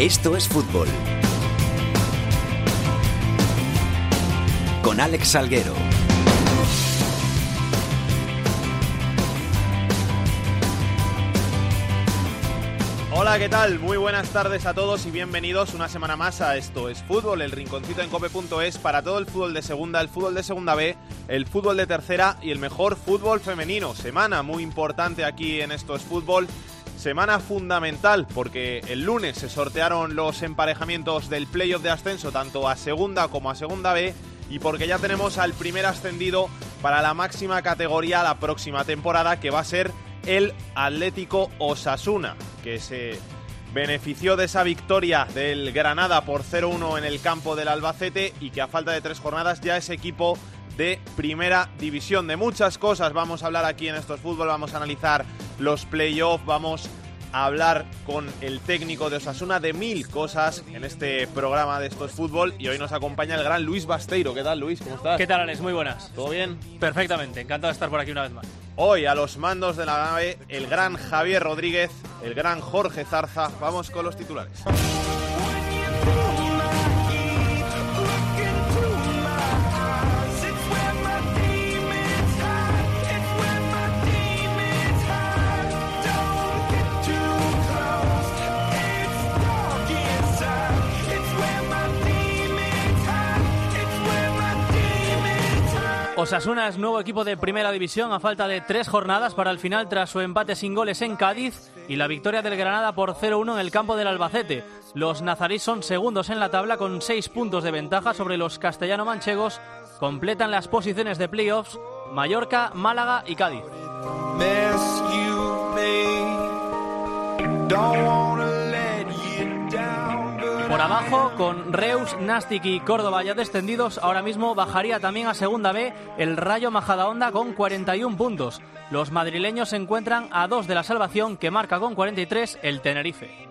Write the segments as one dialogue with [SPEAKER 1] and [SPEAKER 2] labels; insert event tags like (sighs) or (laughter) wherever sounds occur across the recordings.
[SPEAKER 1] Esto es fútbol. Con Alex Salguero.
[SPEAKER 2] Hola, ¿qué tal? Muy buenas tardes a todos y bienvenidos una semana más a Esto es Fútbol, el rinconcito en cope.es para todo el fútbol de segunda, el fútbol de segunda B, el fútbol de tercera y el mejor fútbol femenino. Semana muy importante aquí en Esto es Fútbol. Semana fundamental porque el lunes se sortearon los emparejamientos del playoff de ascenso tanto a segunda como a segunda B y porque ya tenemos al primer ascendido para la máxima categoría la próxima temporada que va a ser el Atlético Osasuna, que se benefició de esa victoria del Granada por 0-1 en el campo del Albacete y que a falta de tres jornadas ya es equipo de primera división. De muchas cosas vamos a hablar aquí en estos fútbol, vamos a analizar los playoffs, vamos a hablar con el técnico de Osasuna de mil cosas en este programa de estos fútbol y hoy nos acompaña el gran Luis Basteiro. ¿Qué tal Luis? ¿Cómo estás?
[SPEAKER 3] ¿Qué tal, Alex? Muy buenas.
[SPEAKER 2] ¿Todo bien?
[SPEAKER 3] Perfectamente, encantado de estar por aquí una vez más.
[SPEAKER 2] Hoy a los mandos de la nave el gran Javier Rodríguez, el gran Jorge Zarza. Vamos con los titulares.
[SPEAKER 3] Osasuna es nuevo equipo de primera división a falta de tres jornadas para el final tras su empate sin goles en Cádiz y la victoria del Granada por 0-1 en el campo del Albacete. Los nazaríes son segundos en la tabla con seis puntos de ventaja sobre los castellano-manchegos. Completan las posiciones de playoffs Mallorca, Málaga y Cádiz. Por abajo, con Reus, Nastic y Córdoba ya descendidos, ahora mismo bajaría también a segunda B el Rayo Majadahonda con 41 puntos. Los madrileños se encuentran a dos de la salvación que marca con 43 el Tenerife.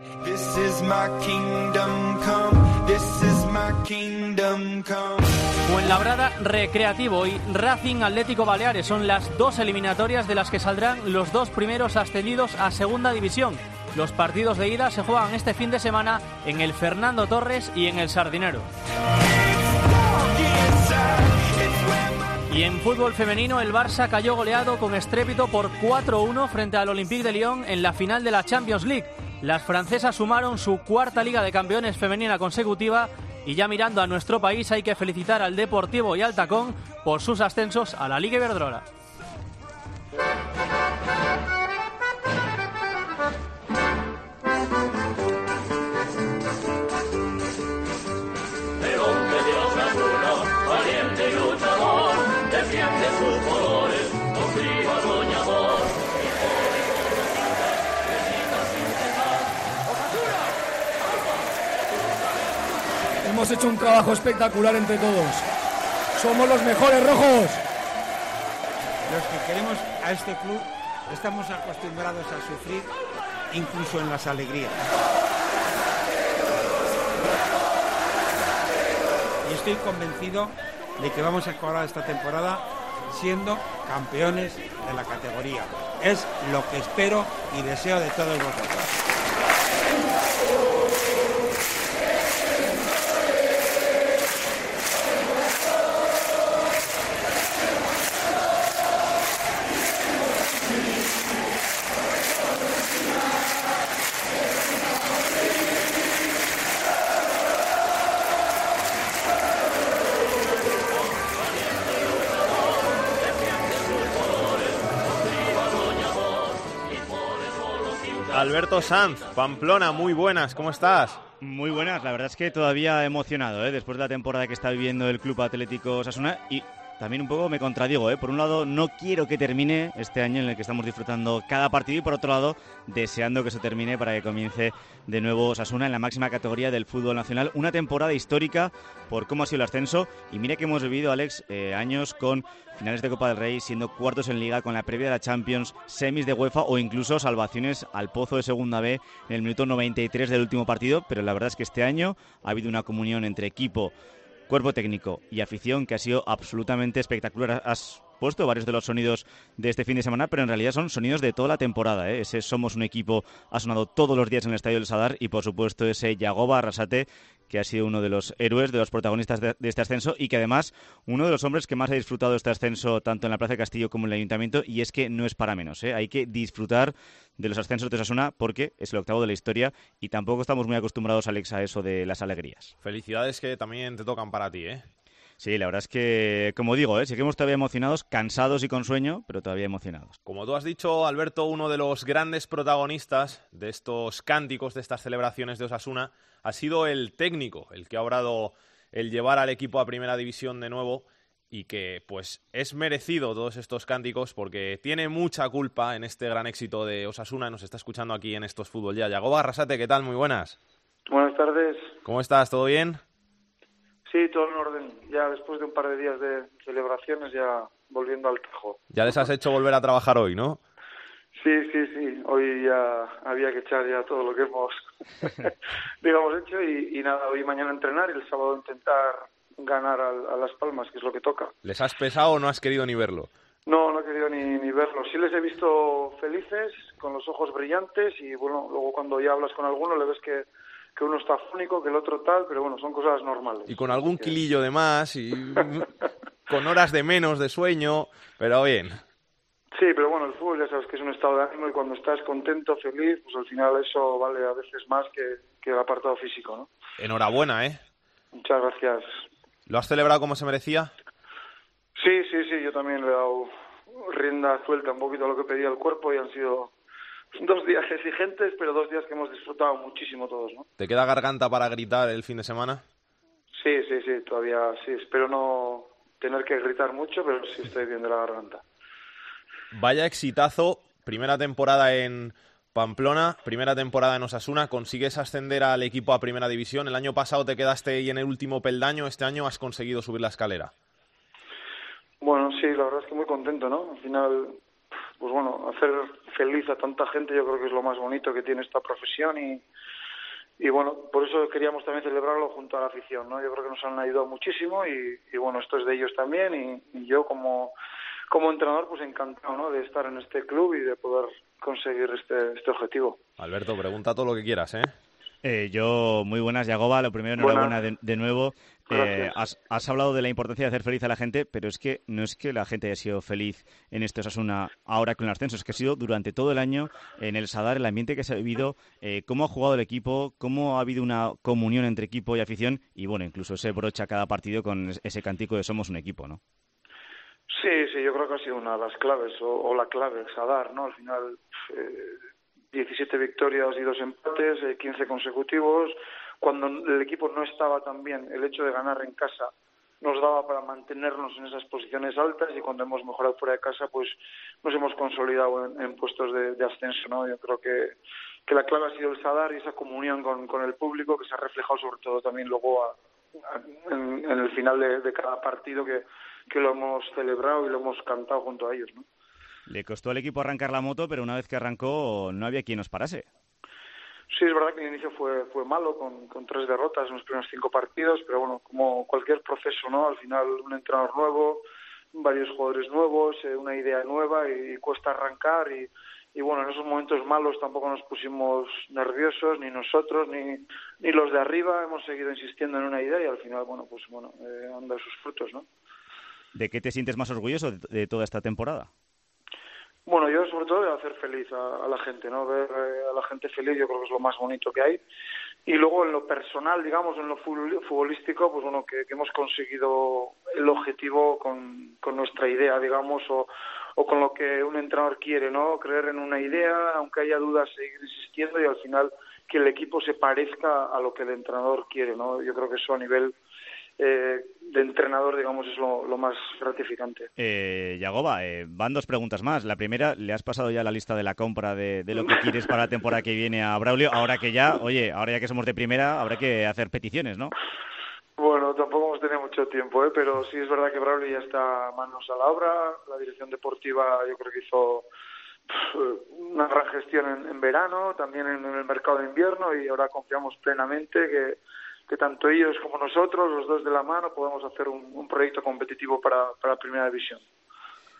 [SPEAKER 3] Fuenlabrada Recreativo y Racing Atlético Baleares son las dos eliminatorias de las que saldrán los dos primeros ascendidos a segunda división. Los partidos de ida se juegan este fin de semana en el Fernando Torres y en el Sardinero. Y en fútbol femenino el Barça cayó goleado con estrépito por 4-1 frente al Olympique de Lyon en la final de la Champions League. Las francesas sumaron su cuarta Liga de Campeones femenina consecutiva y ya mirando a nuestro país hay que felicitar al Deportivo y al Tacón por sus ascensos a la Liga Iberdrola.
[SPEAKER 4] Hemos hecho un trabajo espectacular entre todos. Somos los mejores rojos.
[SPEAKER 5] Los que queremos a este club estamos acostumbrados a sufrir incluso en las alegrías. Y estoy convencido de que vamos a acabar esta temporada siendo campeones de la categoría. Es lo que espero y deseo de todos vosotros.
[SPEAKER 2] Alberto Sanz, Pamplona, muy buenas, ¿cómo estás?
[SPEAKER 6] Muy buenas, la verdad es que todavía emocionado, ¿eh? después de la temporada que está viviendo el Club Atlético Sasuna y también un poco me contradigo, ¿eh? por un lado no quiero que termine este año en el que estamos disfrutando cada partido y por otro lado deseando que se termine para que comience de nuevo Sasuna en la máxima categoría del fútbol nacional, una temporada histórica por cómo ha sido el ascenso y mira que hemos vivido, Alex, eh, años con finales de Copa del Rey, siendo cuartos en Liga con la previa de la Champions, semis de UEFA o incluso salvaciones al pozo de Segunda B en el minuto 93 del último partido, pero la verdad es que este año ha habido una comunión entre equipo, cuerpo técnico y afición que ha sido absolutamente espectacular. Has puesto varios de los sonidos de este fin de semana, pero en realidad son sonidos de toda la temporada. ¿eh? Ese Somos un equipo ha sonado todos los días en el Estadio del Sadar y, por supuesto, ese Yagoba Arrasate, que ha sido uno de los héroes, de los protagonistas de, este ascenso y que además uno de los hombres que más ha disfrutado este ascenso tanto en la Plaza de Castillo como en el Ayuntamiento y es que no es para menos. ¿eh? Hay que disfrutar de los ascensos de Osasuna porque es el octavo de la historia y tampoco estamos muy acostumbrados, Alex, a eso de las alegrías.
[SPEAKER 2] Felicidades que también te tocan para ti, ¿eh?
[SPEAKER 6] Sí, la verdad es que, como digo, ¿eh? seguimos todavía emocionados, cansados y con sueño, pero todavía emocionados.
[SPEAKER 2] Como tú has dicho, Alberto, uno de los grandes protagonistas de estos cánticos, de estas celebraciones de Osasuna, ha sido el técnico, el que ha obrado el llevar al equipo a primera división de nuevo y que pues es merecido todos estos cánticos porque tiene mucha culpa en este gran éxito de Osasuna. Nos está escuchando aquí en estos fútbol ya. Yagoba Arrasate, ¿qué tal? Muy buenas.
[SPEAKER 1] Buenas tardes.
[SPEAKER 2] ¿Cómo estás? ¿Todo bien?
[SPEAKER 1] Sí, todo en orden. Ya después de un par de días de celebraciones, ya volviendo al Tajo.
[SPEAKER 2] Ya les has hecho volver a trabajar hoy, ¿no?
[SPEAKER 1] Sí, sí, sí. Hoy ya había que echar ya todo lo que hemos, (laughs) (laughs) digamos, hecho y, nada, hoy y mañana entrenar y el sábado intentar ganar a, Las Palmas, que es lo que toca.
[SPEAKER 2] ¿Les has pesado o no has querido ni verlo?
[SPEAKER 1] No, no he querido ni, ni verlo. Sí les he visto felices, con los ojos brillantes y bueno, luego cuando ya hablas con alguno le ves que que uno está fónico, que el otro tal, pero bueno, son cosas normales.
[SPEAKER 2] Y con algún kilillo de más y (laughs) con horas de menos de sueño, pero bien.
[SPEAKER 1] Sí, pero bueno, el fútbol ya sabes que es un estado de ánimo y cuando estás contento, feliz, pues al final eso vale a veces más que, que el apartado físico, ¿no?
[SPEAKER 2] Enhorabuena, ¿eh?
[SPEAKER 1] Muchas gracias.
[SPEAKER 2] ¿Lo has celebrado como se merecía?
[SPEAKER 1] Sí, sí, sí, yo también le he dado rienda suelta un poquito a lo que pedía el cuerpo y han sido dos días exigentes, pero dos días que hemos disfrutado muchísimo todos, ¿no?
[SPEAKER 2] ¿Te queda garganta para gritar el fin de semana?
[SPEAKER 1] Sí, sí, sí, todavía sí. Espero no tener que gritar mucho, pero sí estoy bien de la garganta.
[SPEAKER 2] Vaya exitazo, primera temporada en Pamplona, primera temporada en Osasuna, consigues ascender al equipo a primera división. El año pasado te quedaste ahí en el último peldaño, este año has conseguido subir la escalera.
[SPEAKER 1] Bueno, sí, la verdad es que muy contento, ¿no? Al final pues bueno, hacer feliz a tanta gente yo creo que es lo más bonito que tiene esta profesión y, y bueno, por eso queríamos también celebrarlo junto a la afición, ¿no? Yo creo que nos han ayudado muchísimo y, y bueno, esto es de ellos también y, yo como, como entrenador pues encantado, ¿no? De estar en este club y de poder conseguir este, este objetivo.
[SPEAKER 2] Alberto, pregunta todo lo que quieras, ¿eh?
[SPEAKER 6] Eh, yo, muy buenas, Yagoba. Lo primero, enhorabuena de, de nuevo. Eh, has, hablado de la importancia de hacer feliz a la gente, pero es que no es que la gente haya sido feliz en esto una ahora con el ascenso, es que ha sido durante todo el año en el Sadar, el ambiente que se ha vivido, eh, cómo ha jugado el equipo, cómo ha habido una comunión entre equipo y afición, y bueno, incluso ese brocha cada partido con ese cantico de somos un equipo, ¿no?
[SPEAKER 1] Sí, sí, yo creo que ha sido una de las claves, o, la clave, Sadar, ¿no? Al final, 17 victorias y dos empates, 15 consecutivos, cuando el equipo no estaba tan bien, el hecho de ganar en casa nos daba para mantenernos en esas posiciones altas y cuando hemos mejorado fuera de casa, pues nos hemos consolidado en, puestos de, ascenso, ¿no? Yo creo que, que la clave ha sido el Sadar y esa comunión con, con el público que se ha reflejado sobre todo también luego en, el final de, de cada partido que, que lo hemos celebrado y lo hemos cantado junto a ellos, ¿no?
[SPEAKER 6] Le costó al equipo arrancar la moto, pero una vez que arrancó no había quien nos parase.
[SPEAKER 1] Sí, es verdad que el inicio fue, fue malo, con, con tres derrotas en los primeros cinco partidos, pero bueno, como cualquier proceso, ¿no? Al final un entrenador nuevo, varios jugadores nuevos, eh, una idea nueva y, cuesta arrancar y, y bueno, en esos momentos malos tampoco nos pusimos nerviosos, ni nosotros, ni, ni los de arriba, hemos seguido insistiendo en una idea y al final, bueno, pues bueno, eh, han dado sus frutos, ¿no?
[SPEAKER 6] ¿De qué te sientes más orgulloso de toda esta temporada?
[SPEAKER 1] Bueno, yo sobre todo de hacer feliz a, la gente, ¿no? Ver eh, a la gente feliz yo creo que es lo más bonito que hay. Y luego en lo personal, digamos, en lo futbolístico, pues bueno, que, hemos conseguido el objetivo con, nuestra idea, digamos, o con lo que un entrenador quiere, ¿no? Creer en una idea, aunque haya dudas, seguir insistiendo y al final que el equipo se parezca a lo que el entrenador quiere, ¿no? Yo creo que eso a nivel eh, de entrenador, digamos, es lo, más gratificante.
[SPEAKER 6] Eh, Yagoba, eh, van dos preguntas más. La primera, ¿le has pasado ya la lista de la compra de, lo que quieres para la temporada que viene a Braulio? Ahora que ya, oye, ahora ya que somos de primera, habrá que hacer peticiones, ¿no?
[SPEAKER 1] Bueno, tampoco hemos tenido mucho tiempo, ¿eh? pero sí es verdad que Braulio ya está manos a la obra. La dirección deportiva yo creo que hizo una gran gestión en, verano, también en el mercado de invierno y ahora confiamos plenamente que que tanto ellos como nosotros, los dos de la mano, podemos hacer un, proyecto competitivo para, para la primera división.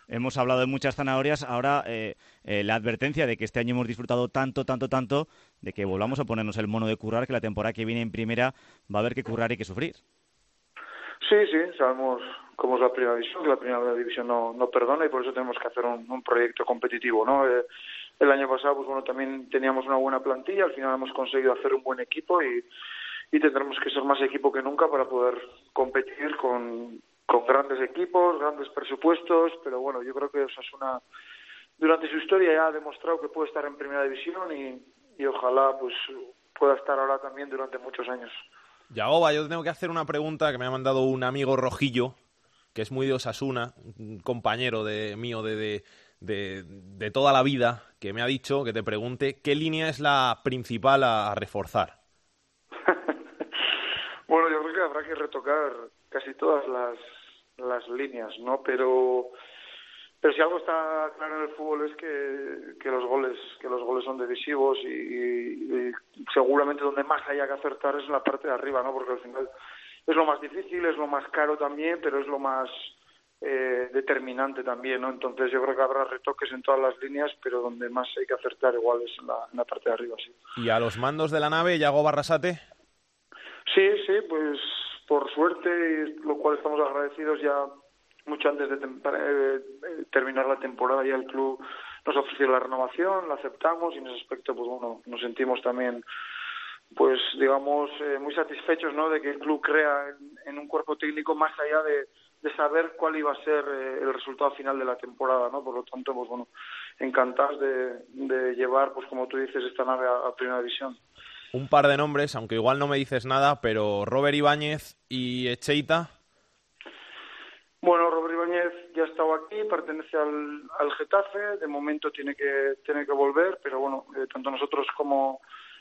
[SPEAKER 6] hemos hablado de muchas zanahorias, ahora eh, eh, la advertencia de que este año hemos disfrutado tanto, tanto, tanto, de que volvamos a ponernos el mono de currar, que la temporada que viene en primera va a haber que currar y que sufrir.
[SPEAKER 1] Sí, sí, sabemos cómo es la primera división, que la primera división no, no perdona y por eso tenemos que hacer un, proyecto competitivo, ¿no? Eh, el año pasado, pues bueno, también teníamos una buena plantilla, al final hemos conseguido hacer un buen equipo y, y tendremos que ser más equipo que nunca para poder competir con, grandes equipos, grandes presupuestos, pero bueno, yo creo que Osasuna durante su historia ya ha demostrado que puede estar en primera división y, y ojalá pues pueda estar ahora también durante muchos años.
[SPEAKER 2] Yagoba, yo tengo que hacer una pregunta que me ha mandado un amigo rojillo, que es muy de Osasuna, un compañero de mío de, de, de, toda la vida, que me ha dicho que te pregunte qué línea es la principal a, reforzar.
[SPEAKER 1] Habrá que retocar casi todas las, las líneas, ¿no? Pero pero si algo está claro en el fútbol es que, que los goles que los goles son decisivos y, seguramente donde más haya que acertar es en la parte de arriba no porque al final es lo más difícil es lo más caro también pero es lo más eh, determinante también no entonces yo creo que habrá retoques en todas las líneas pero donde más hay que acertar igual es en la, en la parte de arriba sí.
[SPEAKER 2] Y a los mandos de la nave Yago Barrasate
[SPEAKER 1] sí sí pues por suerte lo cual estamos agradecidos ya mucho antes de eh, terminar la temporada ya el club nos ofreció la renovación, la aceptamos y en ese aspecto pues bueno, nos sentimos también pues digamos eh, muy satisfechos ¿no? de que el club crea en, un cuerpo técnico más allá de, de saber cuál iba a ser eh, el resultado final de la temporada, ¿no? Por lo tanto, pues bueno, encantados de, llevar, pues como tú dices, esta nave a, primera división.
[SPEAKER 2] Un par de nombres, aunque igual no me dices nada, pero Robert Ibáñez y Echeita,
[SPEAKER 1] bueno, Robert Ibáñez ya ha estado aquí, pertenece al, al Getafe, de momento tiene que, tiene que volver, pero bueno, eh, tanto nosotros como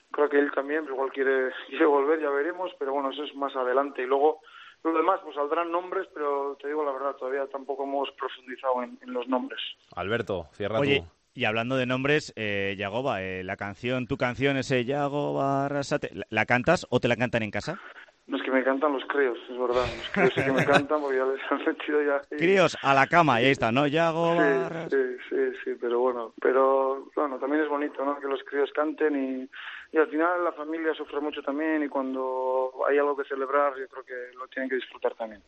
[SPEAKER 1] creo que él también, igual quiere, (laughs) quiere volver, ya veremos, pero bueno, eso es más adelante. Y luego, lo demás, pues saldrán nombres, pero te digo la verdad, todavía tampoco hemos profundizado en, los nombres.
[SPEAKER 2] Alberto, cierra
[SPEAKER 6] Oye, Y hablando de nombres, eh, Yagoba, eh, la canción, tu canción, ese Yagoba Arrasate, ¿la cantas o te la cantan en casa?
[SPEAKER 1] No es que me encantan los críos, es verdad. Los críos sí que me encantan porque ya les han (laughs) metido ya.
[SPEAKER 6] Críos a la cama, y ahí está, ¿no? Ya hago.
[SPEAKER 1] Sí, sí, sí, sí, pero bueno. Pero bueno, también es bonito, ¿no? Que los críos canten y, y al final la familia sufre mucho también y cuando hay algo que celebrar, yo creo que lo tienen que disfrutar también.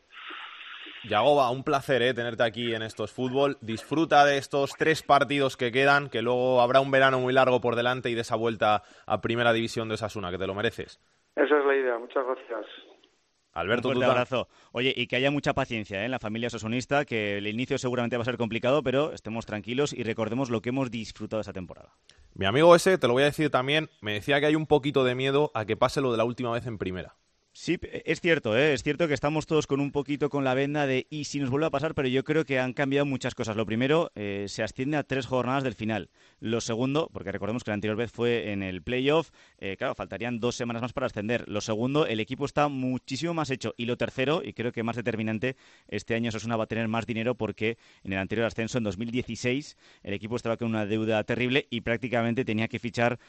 [SPEAKER 2] Yagoba, un placer ¿eh? tenerte aquí en estos fútbol. Disfruta de estos tres partidos que quedan, que luego habrá un verano muy largo por delante y de esa vuelta a Primera División de Sasuna, que te lo mereces.
[SPEAKER 1] Esa es la idea, muchas gracias.
[SPEAKER 2] Alberto,
[SPEAKER 6] un abrazo. Oye, y que haya mucha paciencia ¿eh? en la familia sosonista, que el inicio seguramente va a ser complicado, pero estemos tranquilos y recordemos lo que hemos disfrutado esa temporada.
[SPEAKER 2] Mi amigo ese, te lo voy a decir también, me decía que hay un poquito de miedo a que pase lo de la última vez en primera.
[SPEAKER 6] Sí, es cierto, ¿eh? es cierto que estamos todos con un poquito con la venda de y si nos vuelve a pasar, pero yo creo que han cambiado muchas cosas. Lo primero, eh, se asciende a tres jornadas del final. Lo segundo, porque recordemos que la anterior vez fue en el playoff, eh, claro, faltarían dos semanas más para ascender. Lo segundo, el equipo está muchísimo más hecho. Y lo tercero, y creo que más determinante, este año Sosuna va a tener más dinero porque en el anterior ascenso, en 2016, el equipo estaba con una deuda terrible y prácticamente tenía que fichar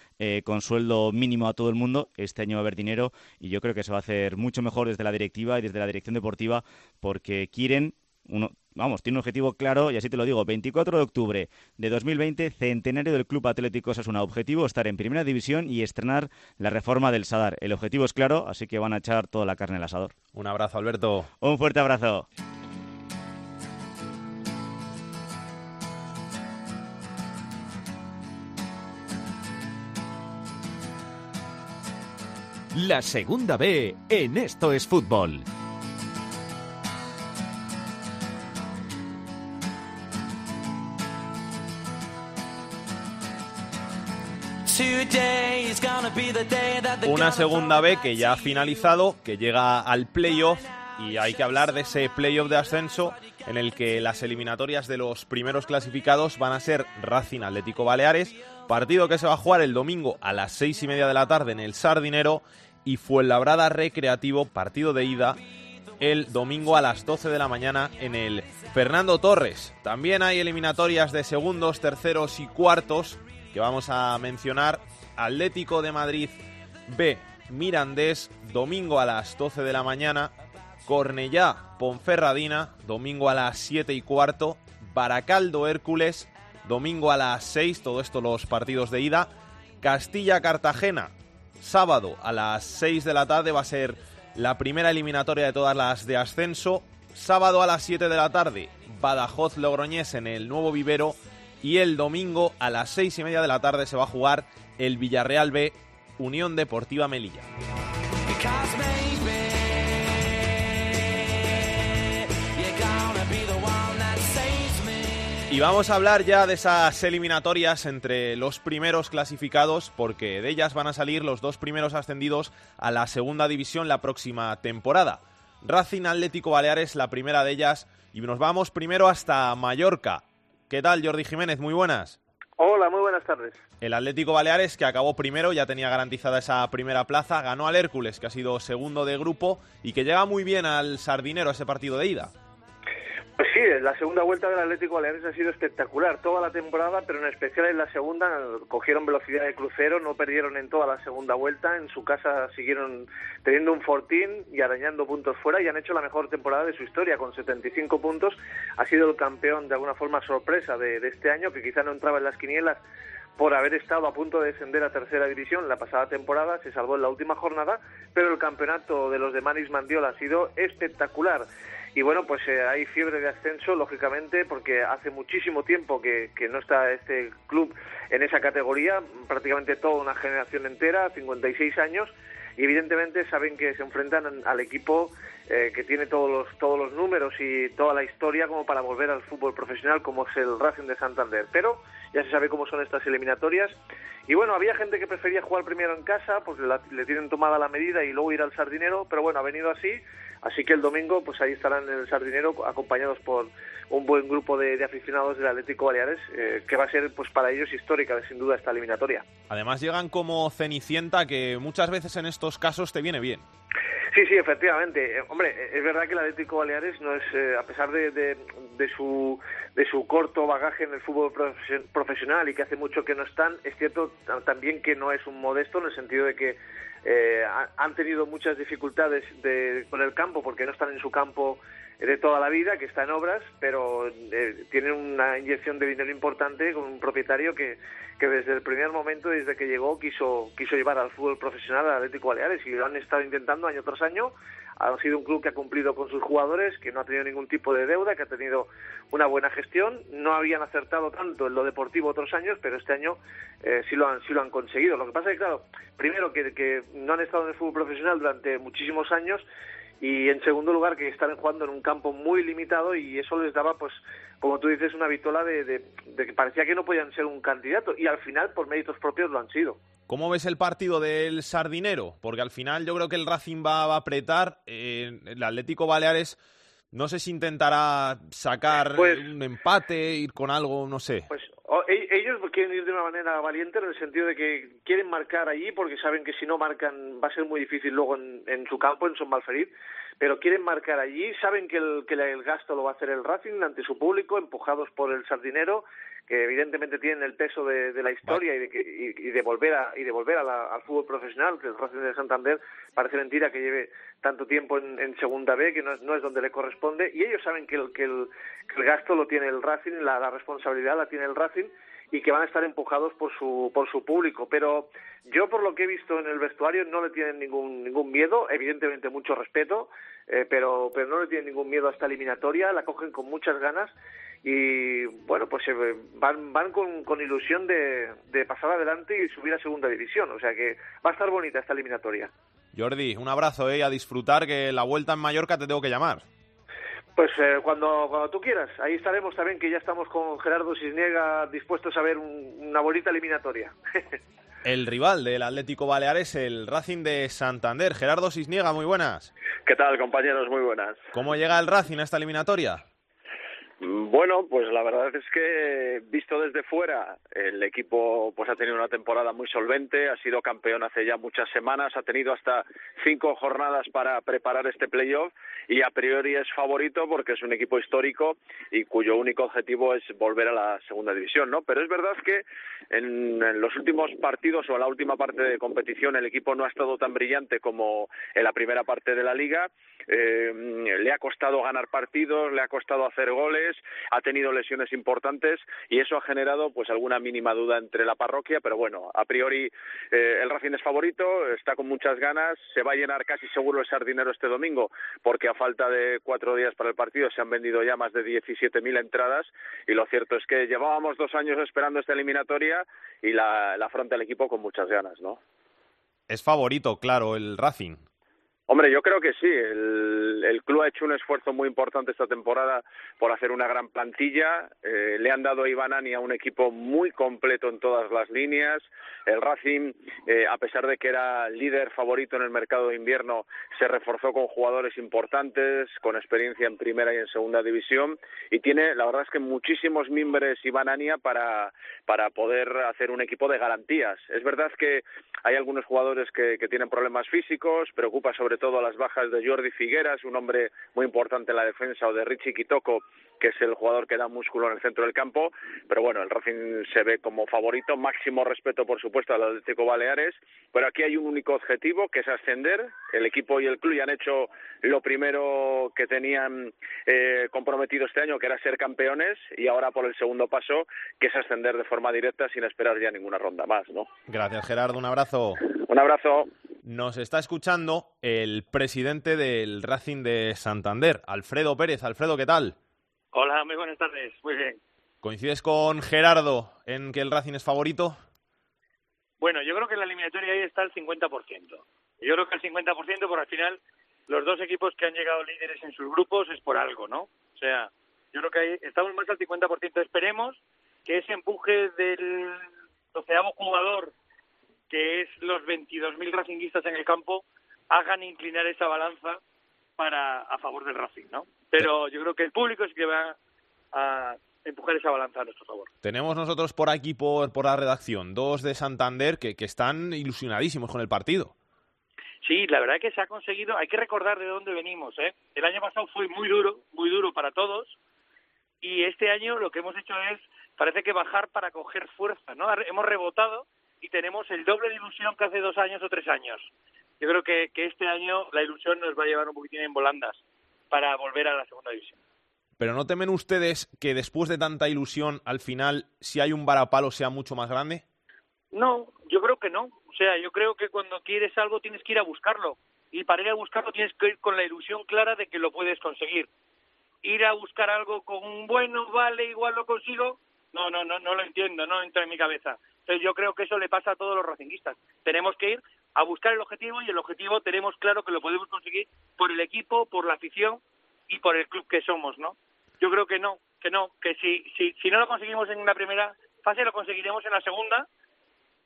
[SPEAKER 6] con sueldo mínimo a todo el mundo. Este año va a haber dinero y yo creo que se va a hacer mucho mejor desde la directiva y desde la dirección deportiva porque quieren uno, vamos, tiene un objetivo claro y así te lo digo, 24 de octubre de 2020, centenario del Club Atlético es un objetivo estar en primera división y estrenar la reforma del Sadar. El objetivo es claro, así que van a echar toda la carne al asador.
[SPEAKER 2] Un abrazo, Alberto.
[SPEAKER 6] Un fuerte abrazo.
[SPEAKER 7] La segunda B en Esto es Fútbol.
[SPEAKER 2] Una segunda B que ya ha finalizado, que llega al playoff y hay que hablar de ese playoff de ascenso en el que las eliminatorias de los primeros clasificados van a ser Racing Atlético Baleares, partido que se va a jugar el domingo a las seis y media de la tarde en el Sardinero y Fuenlabrada Recreativo, partido de ida, el domingo a las 12 de la mañana en el Fernando Torres. También hay eliminatorias de segundos, terceros y cuartos que vamos a mencionar. Atlético de Madrid B, Mirandés, domingo a las 12 de la mañana. Cornellá, Ponferradina, domingo a las 7 y cuarto. Baracaldo Hércules, domingo a las 6, todo esto los partidos de ida. Castilla-Cartagena, sábado a las 6 de la tarde va a ser la primera eliminatoria de todas las de ascenso. Sábado a las 7 de la tarde, Badajoz-Logroñés en el nuevo vivero. Y el domingo a las 6 y media de la tarde se va a jugar el Villarreal B, Unión Deportiva Melilla. Y vamos a hablar ya de esas eliminatorias entre los primeros clasificados, porque de ellas van a salir los dos primeros ascendidos a la segunda división la próxima temporada. Racing Atlético Baleares, la primera de ellas, y nos vamos primero hasta Mallorca. ¿Qué tal, Jordi Jiménez? Muy buenas.
[SPEAKER 8] Hola, muy buenas tardes.
[SPEAKER 2] El Atlético Baleares, que acabó primero, ya tenía garantizada esa primera plaza, ganó al Hércules, que ha sido segundo de grupo, y que llega muy bien al Sardinero ese partido de ida.
[SPEAKER 8] Pues sí, la segunda vuelta del Atlético Baleares ha sido espectacular toda la temporada, pero en especial en la segunda cogieron velocidad de crucero, no perdieron en toda la segunda vuelta, en su casa siguieron teniendo un fortín y arañando puntos fuera y han hecho la mejor temporada de su historia con 75 puntos. Ha sido el campeón de alguna forma sorpresa de, de este año, que quizá no entraba en las quinielas por haber estado a punto de descender a tercera división la pasada temporada, se salvó en la última jornada, pero el campeonato de los de Manis Mandiola ha sido espectacular. Y bueno, pues eh, hay fiebre de ascenso, lógicamente, porque hace muchísimo tiempo que, que, no está este club en esa categoría, prácticamente toda una generación entera, 56 años, y evidentemente saben que se enfrentan al equipo eh, que tiene todos los, todos los números y toda la historia como para volver al fútbol profesional, como es el Racing de Santander. Pero ya se sabe cómo son estas eliminatorias. Y bueno, había gente que prefería jugar primero en casa, pues le tienen tomada la medida y luego ir al sardinero, pero bueno, ha venido así Así que el domingo, pues ahí estarán en el Sardinero acompañados por un buen grupo de, aficionados del Atlético Baleares, eh, que va a ser pues para ellos histórica, sin duda, esta eliminatoria.
[SPEAKER 2] Además llegan como Cenicienta, que muchas veces en estos casos te viene bien.
[SPEAKER 8] Sí, sí, efectivamente. Eh, hombre, eh, es verdad que el Atlético Baleares no es, a pesar de, de, su, de su corto bagaje en el fútbol profesional y que hace mucho que no están, es cierto también que no es un modesto en el sentido de que eh, han tenido muchas dificultades de, con el campo porque no están en su campo de toda la vida, que está en obras, pero eh, tienen una inyección de dinero importante con un propietario que, que desde el primer momento, desde que llegó, quiso, quiso llevar al fútbol profesional al Atlético Baleares y lo han estado intentando año tras año. Ha sido un club que ha cumplido con sus jugadores, que no ha tenido ningún tipo de deuda, que ha tenido una buena gestión. No habían acertado tanto en lo deportivo otros años, pero este año eh, sí, lo han, sí lo han conseguido. Lo que pasa es que, claro, primero que, que no han estado en el fútbol profesional durante muchísimos años y en segundo lugar que están jugando en un campo muy limitado y eso les daba pues como tú dices una vitola de, de, que parecía que no podían ser un candidato y al final por méritos propios lo han sido.
[SPEAKER 2] ¿Cómo ves el partido del Sardinero? Porque al final yo creo que el Racing va, a apretar, eh, el Atlético Baleares no sé si intentará sacar
[SPEAKER 8] pues
[SPEAKER 2] un empate, ir con algo, no sé.
[SPEAKER 8] Pues e, quieren ir de una manera valiente en el sentido de que quieren marcar allí porque saben que si no marcan va a ser muy difícil luego en, su campo, en Son Malferit, pero quieren marcar allí, saben que el, que el gasto lo va a hacer el Racing ante su público, empujados por el sardinero, que evidentemente tienen el peso de, la historia y de, y, y de volver a y de volver a la, al fútbol profesional que el Racing de Santander parece mentira que lleve tanto tiempo en, segunda B que no es, no es donde le corresponde y ellos saben que el, que el, que el gasto lo tiene el Racing la, la responsabilidad la tiene el Racing y que van a estar empujados por su por su público. Pero yo por lo que he visto en el vestuario no le tienen ningún ningún miedo evidentemente mucho respeto eh, pero pero no le tienen ningún miedo a esta eliminatoria la cogen con muchas ganas y bueno pues eh, van van con, con ilusión de, de pasar adelante y subir a segunda división. O sea que va a estar bonita esta eliminatoria.
[SPEAKER 2] Jordi un abrazo eh, a disfrutar que la vuelta en Mallorca te tengo que llamar
[SPEAKER 8] pues eh, cuando, cuando tú quieras. Ahí estaremos también, que ya estamos con Gerardo Cisniega dispuestos a ver un, una bonita eliminatoria. (laughs)
[SPEAKER 2] el rival del Atlético Baleares, el Racing de Santander. Gerardo Cisniega, muy buenas.
[SPEAKER 9] ¿Qué tal, compañeros? Muy buenas.
[SPEAKER 2] ¿Cómo llega el Racing a esta eliminatoria?
[SPEAKER 9] Bueno, pues la verdad es que visto desde fuera, el equipo pues ha tenido una temporada muy solvente, ha sido campeón hace ya muchas semanas, ha tenido hasta cinco jornadas para preparar este playoff y a priori es favorito porque es un equipo histórico y cuyo único objetivo es volver a la segunda división, ¿no? Pero es verdad que en, en los últimos partidos o en la última parte de competición el equipo no ha estado tan brillante como en la primera parte de la liga, eh, le ha costado ganar partidos, le ha costado hacer goles
[SPEAKER 10] ha tenido lesiones importantes y eso ha generado pues alguna mínima duda entre la parroquia, pero bueno, a priori eh, el Racing es favorito, está con muchas ganas, se va a llenar casi seguro el sardinero este domingo, porque a falta de cuatro días para el partido se han vendido ya más de 17.000 entradas y lo cierto es que llevábamos dos años esperando esta eliminatoria y la, la afronta el equipo con muchas ganas, ¿no?
[SPEAKER 2] Es favorito, claro, el Racing.
[SPEAKER 10] Hombre, yo creo que sí. El, club ha hecho un esfuerzo muy importante esta temporada por hacer una gran plantilla. Eh, le han dado a Ibanani un equipo muy completo en todas las líneas. El Racing, eh, a pesar de que era líder favorito en el mercado de invierno, se reforzó con jugadores importantes, con experiencia en primera y en segunda división. Y tiene, la verdad es que muchísimos mimbres Ibanania para, para poder hacer un equipo de garantías. Es verdad que hay algunos jugadores que, que tienen problemas físicos, preocupa sobre todo las bajas de Jordi Figueras, un hombre muy importante en la defensa, o de Richie Kitoko, que es el jugador que da músculo en el centro del campo. Pero bueno, el Racing se ve como favorito. Máximo respeto, por supuesto, al Atlético Baleares. Pero aquí hay un único objetivo, que es ascender. El equipo y el club ya han hecho lo primero que tenían eh, comprometido este año, que era ser campeones. Y ahora por el segundo paso, que es ascender de forma directa sin esperar ya ninguna ronda más, ¿no?
[SPEAKER 2] Gracias, Gerardo. Un abrazo.
[SPEAKER 10] Un abrazo.
[SPEAKER 2] Nos está escuchando el presidente del Racing de Santander, Alfredo Pérez. Alfredo, ¿qué tal?
[SPEAKER 11] Hola, muy buenas tardes. Muy bien.
[SPEAKER 2] ¿Coincides con Gerardo en que el Racing es favorito?
[SPEAKER 11] Bueno, yo creo que en la eliminatoria ahí está el 50%. Yo creo que el 50% porque al final los dos equipos que han llegado líderes en sus grupos es por algo, ¿no? O sea, yo creo que ahí estamos más al 50%. Esperemos que ese empuje del doceavo jugador que es los 22.000 racinguistas en el campo, hagan inclinar esa balanza a favor del Racing, ¿no? Pero yo creo que el público es que va a empujar esa balanza a nuestro favor.
[SPEAKER 2] Tenemos nosotros por aquí, por, por la redacción, dos de Santander que, que están ilusionadísimos con el partido.
[SPEAKER 11] Sí, la verdad es que se ha conseguido, hay que recordar de dónde venimos, ¿eh? El año pasado fue muy duro, muy duro para todos, y este año lo que hemos hecho es, parece que bajar para coger fuerza, ¿no? Hemos rebotado y tenemos el doble de ilusión que hace dos años o tres años. Yo creo que, que este año la ilusión nos va a llevar un poquitín en volandas para volver a la segunda división.
[SPEAKER 2] Pero ¿no temen ustedes que después de tanta ilusión, al final, si hay un varapalo, sea mucho más grande?
[SPEAKER 11] No, yo creo que no. O sea, yo creo que cuando quieres algo tienes que ir a buscarlo. Y para ir a buscarlo tienes que ir con la ilusión clara de que lo puedes conseguir. Ir a buscar algo con un bueno, vale, igual lo consigo, no, no, no, no lo entiendo, no entra en mi cabeza. Entonces yo creo que eso le pasa a todos los racinguistas. Tenemos que ir a buscar el objetivo y el objetivo tenemos claro que lo podemos conseguir por el equipo, por la afición y por el club que somos, ¿no? Yo creo que no, que no, que si, si, si no lo conseguimos en la primera fase lo conseguiremos en la segunda,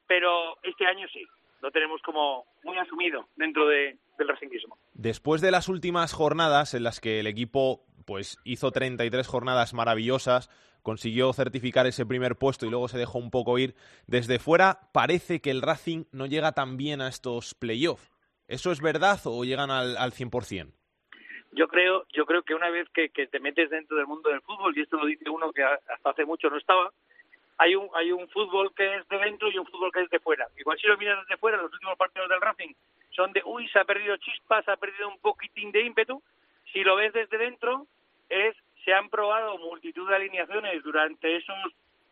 [SPEAKER 11] pero este año sí, lo tenemos como muy asumido dentro de, del racinguismo.
[SPEAKER 2] Después de las últimas jornadas en las que el equipo pues hizo 33 jornadas maravillosas, consiguió certificar ese primer puesto y luego se dejó un poco ir. Desde fuera parece que el Racing no llega tan bien a estos playoffs. ¿Eso es verdad o llegan al, al 100%?
[SPEAKER 11] Yo creo, yo creo que una vez que, te metes dentro del mundo del fútbol, y esto lo dice uno que hasta hace mucho no estaba, hay un, hay un fútbol que es de dentro y un fútbol que es de fuera. Igual si lo miras desde fuera, los últimos partidos del Racing son de, uy, se ha perdido chispas, se ha perdido un poquitín de ímpetu. Si lo ves desde dentro, es se han probado multitud de alineaciones durante esos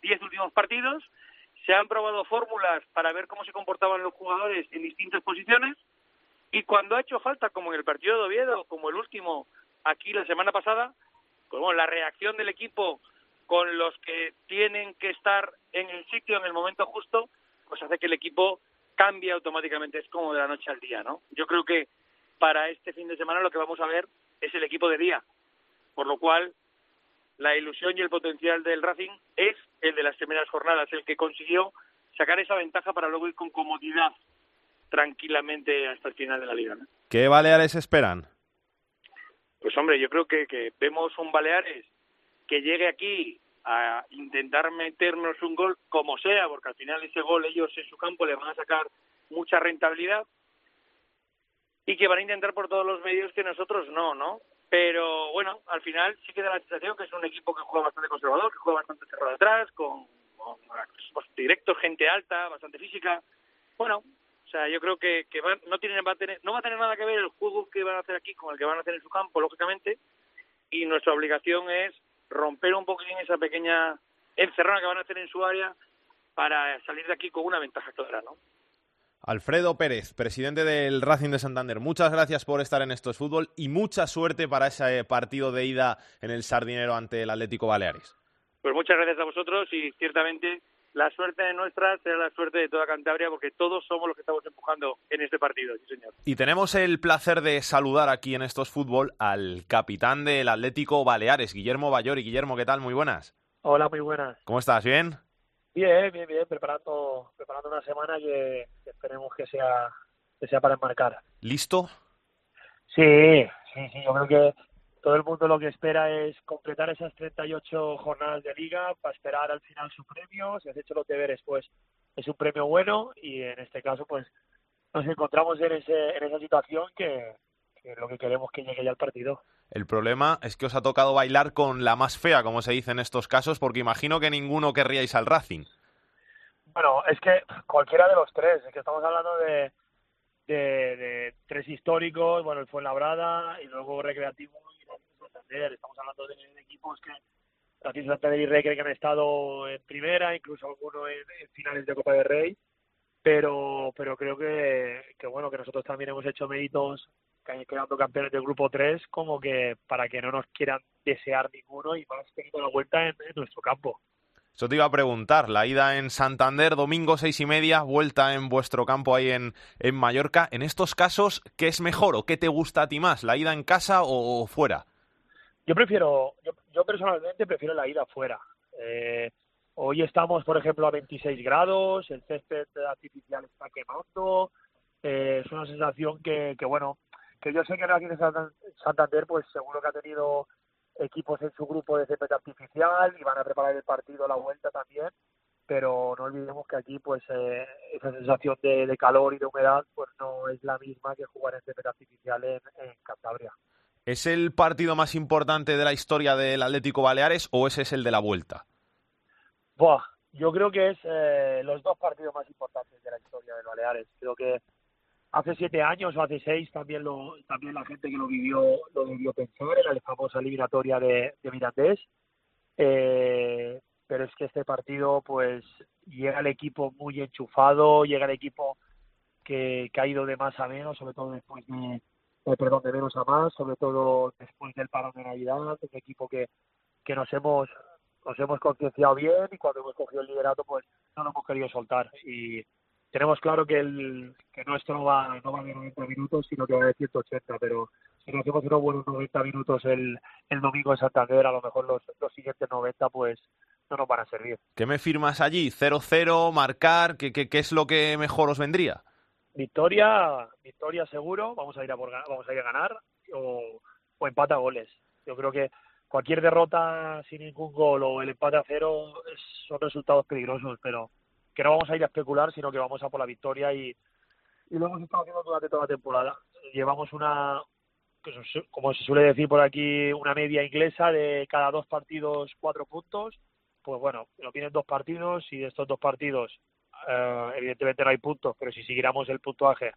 [SPEAKER 11] diez últimos partidos, se han probado fórmulas para ver cómo se comportaban los jugadores en distintas posiciones y cuando ha hecho falta, como en el partido de Oviedo, como el último aquí la semana pasada, como la reacción del equipo con los que tienen que estar en el sitio en el momento justo, pues hace que el equipo cambie automáticamente, es como de la noche al día, ¿no? Yo creo que para este fin de semana lo que vamos a ver es el equipo de día, por lo cual la ilusión y el potencial del Racing es el de las primeras jornadas, el que consiguió sacar esa ventaja para luego ir con comodidad tranquilamente hasta el final de la liga. ¿no?
[SPEAKER 2] ¿Qué Baleares esperan?
[SPEAKER 11] Pues hombre, yo creo que, que vemos un Baleares que llegue aquí a intentar meternos un gol como sea, porque al final ese gol ellos en su campo le van a sacar mucha rentabilidad y que van a intentar por todos los medios que nosotros no, ¿no? Pero bueno, al final sí que da la sensación que es un equipo que juega bastante conservador, que juega bastante cerrado atrás, con, con directos, gente alta, bastante física. Bueno, o sea, yo creo que, que van, no, tienen, va a tener, no va a tener nada que ver el juego que van a hacer aquí con el que van a hacer en su campo, lógicamente, y nuestra obligación es romper un poquitín esa pequeña encerrona que van a hacer en su área para salir de aquí con una ventaja clara, ¿no?
[SPEAKER 2] Alfredo Pérez, presidente del Racing de Santander, muchas gracias por estar en Estos Fútbol y mucha suerte para ese partido de ida en el Sardinero ante el Atlético Baleares.
[SPEAKER 11] Pues muchas gracias a vosotros y ciertamente la suerte de nuestra será la suerte de toda Cantabria porque todos somos los que estamos empujando en este partido, sí señor.
[SPEAKER 2] Y tenemos el placer de saludar aquí en Estos Fútbol al capitán del Atlético Baleares, Guillermo Bayori. Guillermo, ¿qué tal? Muy buenas.
[SPEAKER 12] Hola, muy buenas.
[SPEAKER 2] ¿Cómo estás? ¿Bien?
[SPEAKER 12] Bien, bien, bien, preparando, preparando una semana que, esperemos que sea, que sea para enmarcar.
[SPEAKER 2] ¿Listo?
[SPEAKER 12] Sí, sí, sí, yo creo que todo el mundo lo que espera es completar esas 38 jornadas de liga para esperar al final su premio. Si has hecho los deberes, pues es un premio bueno y en este caso, pues nos encontramos en, ese, en esa situación que, que lo que queremos que llegue ya al partido.
[SPEAKER 2] El problema es que os ha tocado bailar con la más fea, como se dice en estos casos, porque imagino que ninguno querríais al Racing.
[SPEAKER 12] Bueno, es que cualquiera de los tres, es que estamos hablando de, de, tres históricos, bueno, el Fuenlabrada y luego Recreativo y Santander. Estamos hablando de, equipos que Racing Santander y Recre que han estado en primera, incluso algunos en, finales de Copa del Rey. Pero, pero creo que, que bueno que nosotros también hemos hecho méritos quedando campeones del grupo 3 como que para que no nos quieran desear ninguno y más teniendo la vuelta en, nuestro campo.
[SPEAKER 2] Eso te iba a preguntar, la ida en Santander, domingo seis y media, vuelta en vuestro campo ahí en, en Mallorca. En estos casos, ¿qué es mejor o qué te gusta a ti más, la ida en casa o, fuera?
[SPEAKER 12] Yo prefiero, yo, personalmente prefiero la ida fuera. Eh, hoy estamos, por ejemplo, a 26 grados, el césped artificial está quemando, eh, es una sensación que, que, bueno, que yo sé que aquí en Santander pues seguro que ha tenido equipos en su grupo de césped artificial y van a preparar el partido, la vuelta también, pero no olvidemos que aquí pues eh, esa sensación de, calor y de humedad pues no es la misma que jugar en césped artificial en, Cantabria.
[SPEAKER 2] ¿Es el partido más importante de la historia del Atlético Baleares o ese es el de la vuelta?
[SPEAKER 12] Buah, yo creo que es eh, los dos partidos más importantes de la historia del Baleares. Creo que hace siete años o hace seis también lo también la gente que lo vivió lo debió pensar era la famosa eliminatoria de, de Mirandés. Eh, pero es que este partido pues llega el equipo muy enchufado llega el equipo que, ha ido de más a menos sobre todo después de perdón de menos a más sobre todo después del parón de navidad un equipo que que nos hemos nos hemos concienciado bien y cuando hemos cogido el liderato pues no lo hemos querido soltar. Y tenemos claro que el que nuestro no va, no va de 90 minutos, sino que va de 180, pero si nos hacemos unos buenos 90 minutos el, el domingo en Santander, a lo mejor los, los siguientes 90 pues no nos van a servir.
[SPEAKER 2] ¿Qué me firmas allí? ¿0-0, marcar? ¿Qué, qué, qué es lo que mejor os vendría?
[SPEAKER 12] Victoria, victoria seguro, vamos a ir a, por, vamos a, ir a ganar o, o empate a goles. Yo creo que cualquier derrota sin ningún gol o el empate a cero son resultados peligrosos, pero que no vamos a ir a especular, sino que vamos a por la victoria y, y lo hemos estado haciendo durante toda la temporada. Llevamos una, como se suele decir por aquí, una media inglesa de cada dos partidos cuatro puntos. Pues bueno, lo tienen dos partidos y de estos dos partidos, eh, evidentemente no hay puntos, pero si siguiéramos el puntuaje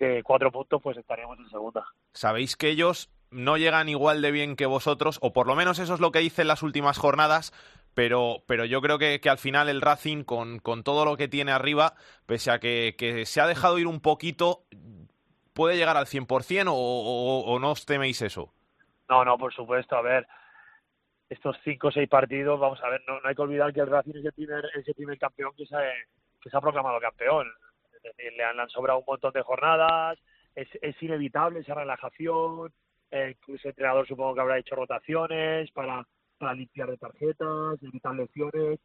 [SPEAKER 12] de cuatro puntos, pues estaríamos en segunda.
[SPEAKER 2] Sabéis que ellos no llegan igual de bien que vosotros, o por lo menos eso es lo que dicen las últimas jornadas, pero, pero yo creo que, al final el Racing, con, con, todo lo que tiene arriba, pese a que, que, se ha dejado ir un poquito, puede llegar al 100% o, o, o no os teméis eso.
[SPEAKER 12] No, no, por supuesto. A ver, estos cinco o seis partidos, vamos a ver, no, hay que olvidar que el Racing es el primer, es el primer campeón que se, que se ha proclamado campeón. Es decir, le han, sobrado un montón de jornadas, es, es inevitable esa relajación, eh, el entrenador supongo que habrá hecho rotaciones para para limpiar de tarjetas, evitar lesiones,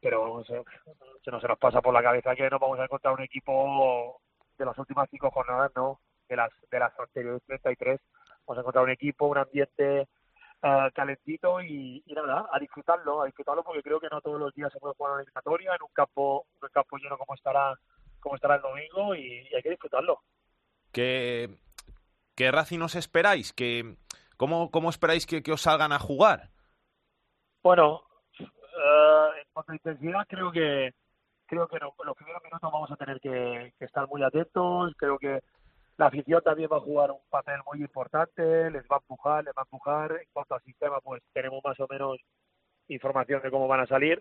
[SPEAKER 12] pero vamos, se, nos, se nos pasa por la cabeza que no vamos a encontrar un equipo de las últimas cinco jornadas, no, de las de las anteriores 33, vamos a encontrar un equipo, un ambiente uh, calentito y, nada, a disfrutarlo, a disfrutarlo porque creo que no todos los días se puede jugar una eliminatoria en un campo, un campo lleno como estará como estará el domingo y, hay que disfrutarlo.
[SPEAKER 2] ¿Qué, qué Racing os esperáis? ¿Qué, cómo, ¿Cómo esperáis que os salgan a jugar?
[SPEAKER 12] Bueno, uh, en cuanto a intensidad, creo que creo que no, los primeros minutos vamos a tener que, estar muy atentos. Creo que la afición también va a jugar un papel muy importante, les va a empujar, les va a empujar. En cuanto al sistema, pues tenemos más o menos información de cómo van a salir.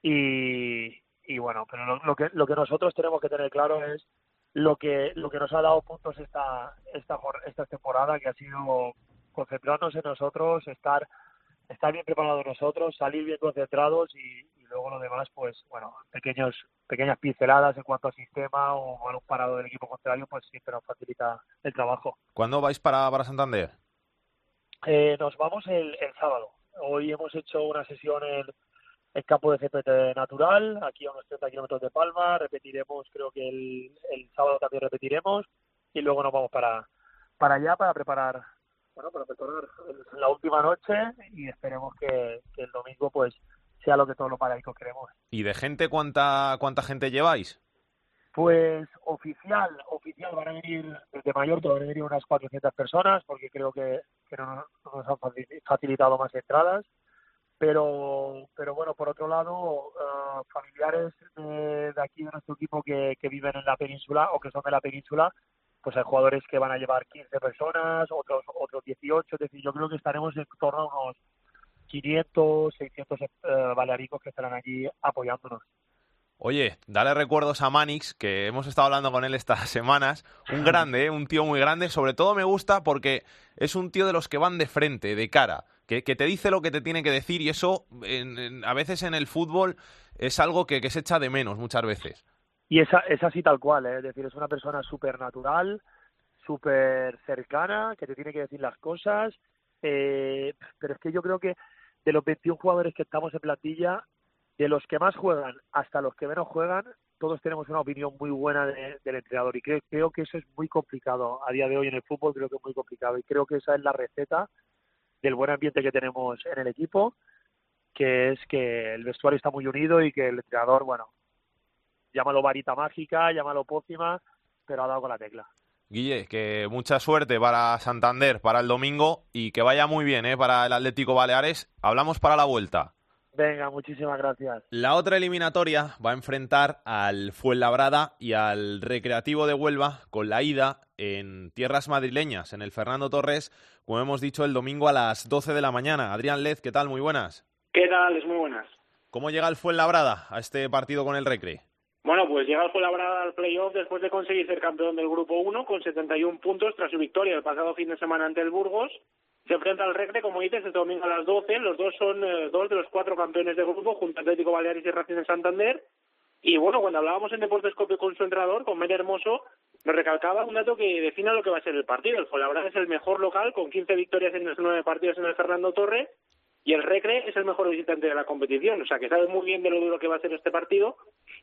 [SPEAKER 12] Y, y bueno, pero lo, lo, que, lo que nosotros tenemos que tener claro es lo que, lo que nos ha dado puntos esta, esta, esta temporada, que ha sido concentrarnos en nosotros, estar, estar bien preparados nosotros, salir bien concentrados y, luego lo demás, pues bueno, pequeños, pequeñas pinceladas en cuanto al sistema o un parado del equipo contrario, pues siempre nos facilita el trabajo.
[SPEAKER 2] ¿Cuándo vais para, para Santander?
[SPEAKER 12] Eh, nos vamos el, el sábado. Hoy hemos hecho una sesión en el campo de CPT natural, aquí a unos 30 kilómetros de Palma. Repetiremos, creo que el, el sábado también repetiremos y luego nos vamos para, para allá para preparar bueno, para preparar la última noche y esperemos que, que, el domingo pues sea lo que todos los paraicos queremos.
[SPEAKER 2] ¿Y de gente cuánta cuánta gente lleváis?
[SPEAKER 12] Pues oficial, oficial van a venir desde Mallorca van a venir unas 400 personas porque creo que, que no, nos han facilitado más entradas pero pero bueno por otro lado uh, familiares de, de, aquí de nuestro equipo que, que viven en la península o que son de la península pues hay jugadores que van a llevar 15 personas otros otros 18 es decir yo creo que estaremos en torno a unos 500 600 uh, bailaricos que estarán allí apoyándonos
[SPEAKER 2] Oye, dale recuerdos a Manix, que hemos estado hablando con él estas (laughs) semanas. Un grande, ¿eh? un tío muy grande. Sobre todo me gusta porque es un tío de los que van de frente, de cara, que, que te dice lo que te tiene que decir y eso en, en, a veces en el fútbol es algo que, que, se echa de menos muchas veces.
[SPEAKER 12] Y esa, es así tal cual, ¿eh? es decir, es una persona súper natural, súper cercana, que te tiene que decir las cosas. Eh, pero es que yo creo que de los 21 jugadores que estamos en plantilla, de los que más juegan hasta los que menos juegan, todos tenemos una opinión muy buena de, del entrenador y creo, creo, que eso es muy complicado a día de hoy en el fútbol, creo que es muy complicado y creo que esa es la receta del buen ambiente que tenemos en el equipo, que es que el vestuario está muy unido y que el entrenador, bueno, llámalo varita mágica, llámalo pócima, pero ha dado con la tecla.
[SPEAKER 2] Guille, que mucha suerte para Santander para el domingo y que vaya muy bien ¿eh? para el Atlético Baleares. Hablamos para la vuelta.
[SPEAKER 12] Venga, muchísimas gracias.
[SPEAKER 2] La otra eliminatoria va a enfrentar al Fuenlabrada y al Recreativo de Huelva con la ida en tierras madrileñas, en el Fernando Torres, como hemos dicho, el domingo a las 12 de la mañana. Adrián Lez, ¿qué tal? Muy buenas.
[SPEAKER 13] ¿Qué tal? Es muy buenas.
[SPEAKER 2] ¿Cómo llega el Fuenlabrada a este partido con el Recre?
[SPEAKER 13] Bueno, pues llega el Fuenlabrada al playoff después de conseguir ser campeón del Grupo 1 con 71 puntos tras su victoria el pasado fin de semana ante el Burgos se enfrenta al Recre, como dices, este domingo a las 12. Los dos son eh, dos de los cuatro campeones de grupo, junto a Atlético Baleares y Racing de Santander. Y bueno, cuando hablábamos en Deportes Copio con su entrenador, con Mene Hermoso, nos recalcaba un dato que define lo que va a ser el partido. El Fuenlabrada es el mejor local, con 15 victorias en los nueve partidos en el Fernando Torre, y el Recre es el mejor visitante de la competición. O sea, que sabe muy bien de lo duro que va a ser este partido.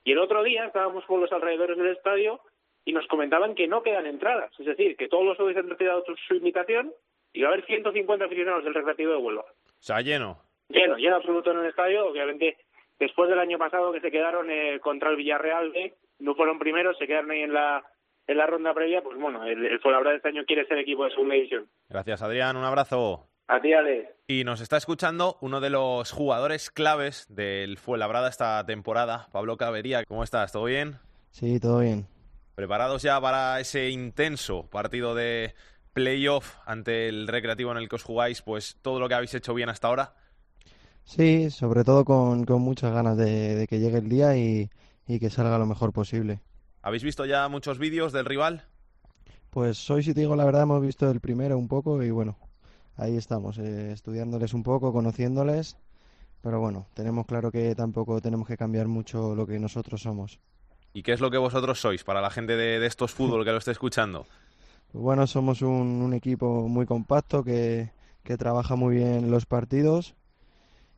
[SPEAKER 13] Y el otro día estábamos por los alrededores del estadio y nos comentaban que no quedan entradas. Es decir, que todos los han retirado su invitación y va a haber 150 aficionados del Recreativo de Huelva.
[SPEAKER 2] O sea, lleno.
[SPEAKER 13] Lleno, lleno absoluto en el estadio. Obviamente, después del año pasado que se quedaron eh, contra el Villarreal B, no fueron primeros, se quedaron ahí en la en la ronda previa, pues bueno, el, el Fuenlabrada este año quiere ser equipo de segunda división.
[SPEAKER 2] Gracias, Adrián. Un abrazo.
[SPEAKER 13] A ti, Ale.
[SPEAKER 2] Y nos está escuchando uno de los jugadores claves del Fuenlabrada esta temporada, Pablo Cavería. ¿Cómo estás? ¿Todo bien?
[SPEAKER 14] Sí, todo bien.
[SPEAKER 2] ¿Preparados ya para ese intenso partido de playoff ante el recreativo en el que os jugáis, pues todo lo que habéis hecho bien hasta ahora?
[SPEAKER 14] Sí, sobre todo con, con muchas ganas de, de, que llegue el día y, y, que salga lo mejor posible.
[SPEAKER 2] ¿Habéis visto ya muchos vídeos del rival?
[SPEAKER 14] Pues hoy, si te digo la verdad, hemos visto el primero un poco y bueno, ahí estamos, eh, estudiándoles un poco, conociéndoles, pero bueno, tenemos claro que tampoco tenemos que cambiar mucho lo que nosotros somos.
[SPEAKER 2] ¿Y qué es lo que vosotros sois para la gente de, de estos fútbol que lo esté escuchando?
[SPEAKER 14] Pues bueno, somos un, un equipo muy compacto que, que, trabaja muy bien los partidos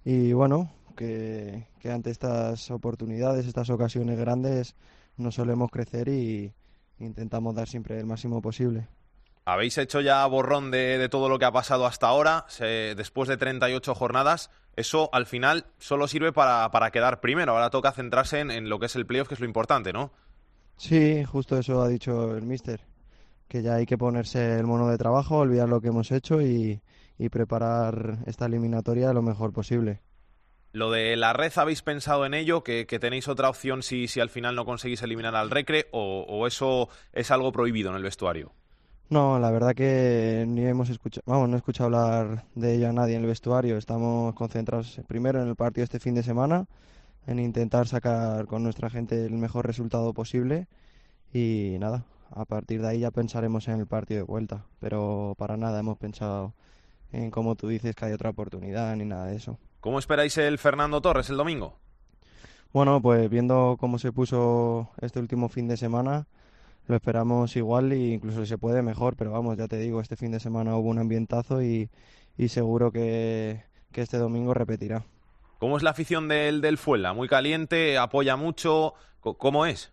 [SPEAKER 14] y bueno, que, que, ante estas oportunidades, estas ocasiones grandes, no solemos crecer y intentamos dar siempre el máximo posible.
[SPEAKER 2] Habéis hecho ya borrón de, de todo lo que ha pasado hasta ahora, se, después de 38 jornadas. Eso al final solo sirve para, para quedar primero. Ahora toca centrarse en, en lo que es el playoff, que es lo importante, ¿no?
[SPEAKER 14] Sí, justo eso ha dicho el mister que ya hay que ponerse el mono de trabajo, olvidar lo que hemos hecho y, y, preparar esta eliminatoria lo mejor posible.
[SPEAKER 2] Lo de la red, ¿habéis pensado en ello? ¿Que, que tenéis otra opción si, si, al final no conseguís eliminar al Recre? O, ¿O, eso es algo prohibido en el vestuario?
[SPEAKER 14] No, la verdad que ni hemos escuchado, vamos, no he escuchado hablar de ello a nadie en el vestuario. Estamos concentrados primero en el partido este fin de semana, en intentar sacar con nuestra gente el mejor resultado posible y nada, a partir de ahí ya pensaremos en el partido de vuelta, pero para nada hemos pensado en como tú dices que hay otra oportunidad ni nada de eso.
[SPEAKER 2] ¿Cómo esperáis el Fernando Torres el domingo?
[SPEAKER 14] Bueno, pues viendo cómo se puso este último fin de semana, lo esperamos igual e incluso si se puede mejor, pero vamos, ya te digo, este fin de semana hubo un ambientazo y, y seguro que, que, este domingo repetirá.
[SPEAKER 2] ¿Cómo es la afición del, del Fuela? ¿Muy caliente? ¿Apoya mucho? ¿Cómo es?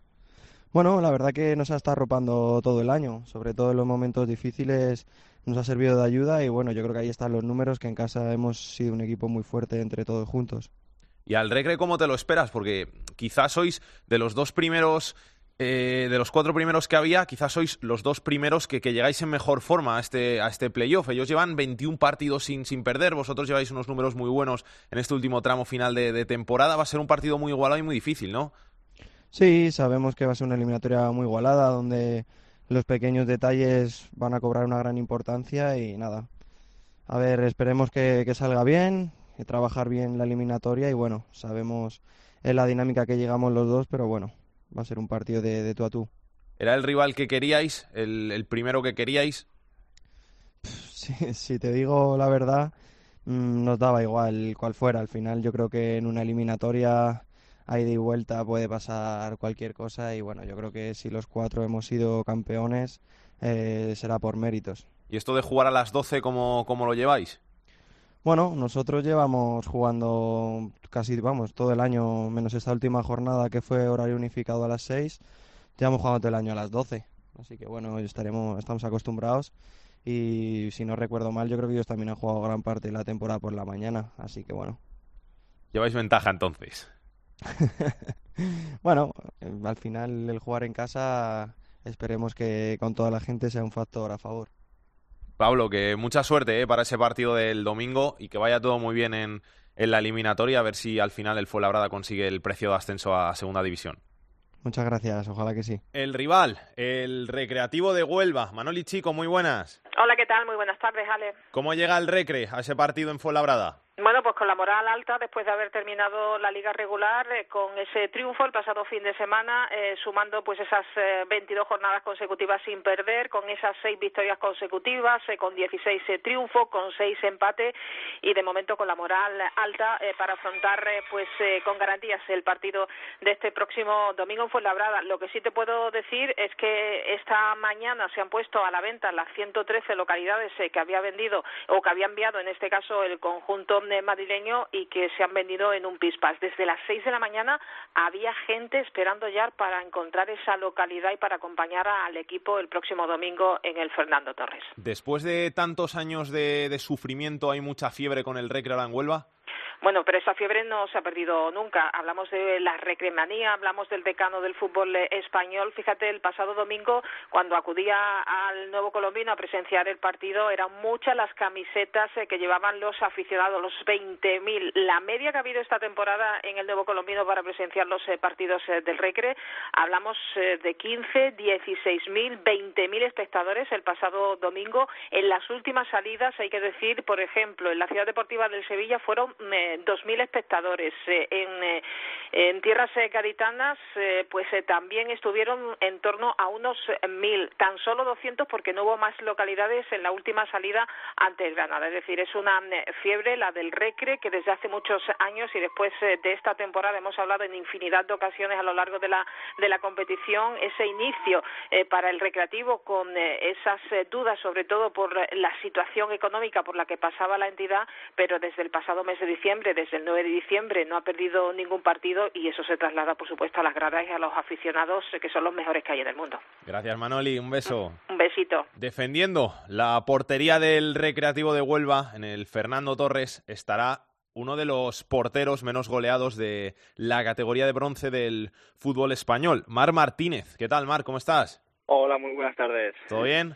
[SPEAKER 14] Bueno, la verdad que nos ha estado arropando todo el año, sobre todo en los momentos difíciles nos ha servido de ayuda y bueno, yo creo que ahí están los números, que en casa hemos sido un equipo muy fuerte entre todos juntos.
[SPEAKER 2] ¿Y al Recre cómo te lo esperas? Porque quizás sois de los dos primeros eh, de los cuatro primeros que había, quizás sois los dos primeros que, que, llegáis en mejor forma a este, a este playoff. Ellos llevan 21 partidos sin, sin perder, vosotros lleváis unos números muy buenos en este último tramo final de, temporada. Va a ser un partido muy igualado y muy difícil, ¿no?
[SPEAKER 14] Sí, sabemos que va a ser una eliminatoria muy igualada, donde los pequeños detalles van a cobrar una gran importancia y nada. A ver, esperemos que, que salga bien, que trabajar bien la eliminatoria y bueno, sabemos en la dinámica que llegamos los dos, pero bueno, va a ser un partido de, de tú a tú.
[SPEAKER 2] ¿Era el rival que queríais? ¿El, el primero que queríais?
[SPEAKER 14] Si, (laughs) si, te digo la verdad, mmm, nos daba igual cuál fuera. Al final yo creo que en una eliminatoria a ida y vuelta puede pasar cualquier cosa y bueno, yo creo que si los cuatro hemos sido campeones eh, será por méritos.
[SPEAKER 2] ¿Y esto de jugar a las 12 cómo, cómo lo lleváis?
[SPEAKER 14] Bueno, nosotros llevamos jugando casi, vamos, todo el año, menos esta última jornada que fue horario unificado a las 6, llevamos jugando todo el año a las 12. Así que bueno, estaremos, estamos acostumbrados y si no recuerdo mal, yo creo que ellos también han jugado gran parte de la temporada por la mañana, así que bueno.
[SPEAKER 2] Lleváis ventaja entonces. (laughs)
[SPEAKER 14] bueno, al final el jugar en casa esperemos que con toda la gente sea un factor a favor.
[SPEAKER 2] Pablo, que mucha suerte ¿eh? para ese partido del domingo y que vaya todo muy bien en, en la eliminatoria, a ver si al final el Fuenlabrada consigue el precio de ascenso a Segunda División.
[SPEAKER 14] Muchas gracias, ojalá que sí.
[SPEAKER 2] El rival, el Recreativo de Huelva. Manoli Chico, muy buenas.
[SPEAKER 15] Hola, ¿qué tal? Muy buenas tardes, Ale.
[SPEAKER 2] ¿Cómo llega el Recre a ese partido en Fuenlabrada?
[SPEAKER 15] Bueno, pues con la moral alta después de haber terminado la liga regular, eh, con ese triunfo el pasado fin de semana, eh, sumando pues esas eh, 22 jornadas consecutivas sin perder, con esas seis victorias consecutivas, eh, con 16 triunfos, con seis empates y de momento con la moral alta para afrontar pues con garantías el partido de este próximo domingo en Fuenlabrada. Lo que sí te puedo decir es que esta mañana se han puesto a la venta las 113 localidades que había vendido o que había enviado en este caso el conjunto madrileño y que se han vendido en un pispas. Desde las seis de la mañana había gente esperando ya para encontrar esa localidad y para acompañar al equipo el próximo domingo en el Fernando Torres.
[SPEAKER 2] Después de tantos años de, de sufrimiento, ¿hay mucha fiebre con el Recre en Huelva?
[SPEAKER 15] Bueno, pero esa fiebre no se ha perdido nunca. Hablamos de la recremanía, hablamos del decano del fútbol español. Fíjate, el pasado domingo, cuando acudía al Nuevo Colombino a presenciar el partido, eran muchas las camisetas que llevaban los aficionados, los 20.000. La media que ha habido esta temporada en el Nuevo Colombino para presenciar los partidos del Recre, hablamos de 15, 16.000, 20.000 espectadores el pasado domingo. En las últimas salidas, hay que decir, por ejemplo, en la Ciudad Deportiva del Sevilla fueron dos mil espectadores. en, en tierras gaditanas, pues también estuvieron en torno a unos mil, tan solo 200 porque no hubo más localidades en la última salida ante Granada. Es decir, es una fiebre, la del Recre, que desde hace muchos años y después de esta temporada hemos hablado en infinidad de ocasiones a lo largo de la, de la competición, ese inicio eh, para el recreativo con eh, esas eh, dudas, sobre todo por la situación económica por la que pasaba la entidad, pero desde el pasado mes de diciembre, desde el 9 de diciembre, no ha perdido ningún partido y eso se traslada, por supuesto, a las gradas y a los aficionados, que son los mejores que hay en el mundo.
[SPEAKER 2] Gracias, Manoli. Un beso.
[SPEAKER 15] Un besito.
[SPEAKER 2] Defendiendo la portería del Recreativo de Huelva, en el Fernando Torres, estará uno de los porteros menos goleados de la categoría de bronce del fútbol español, Mar Martínez. ¿Qué tal, Mar? ¿Cómo estás?
[SPEAKER 16] Hola, muy buenas tardes.
[SPEAKER 2] ¿Todo bien?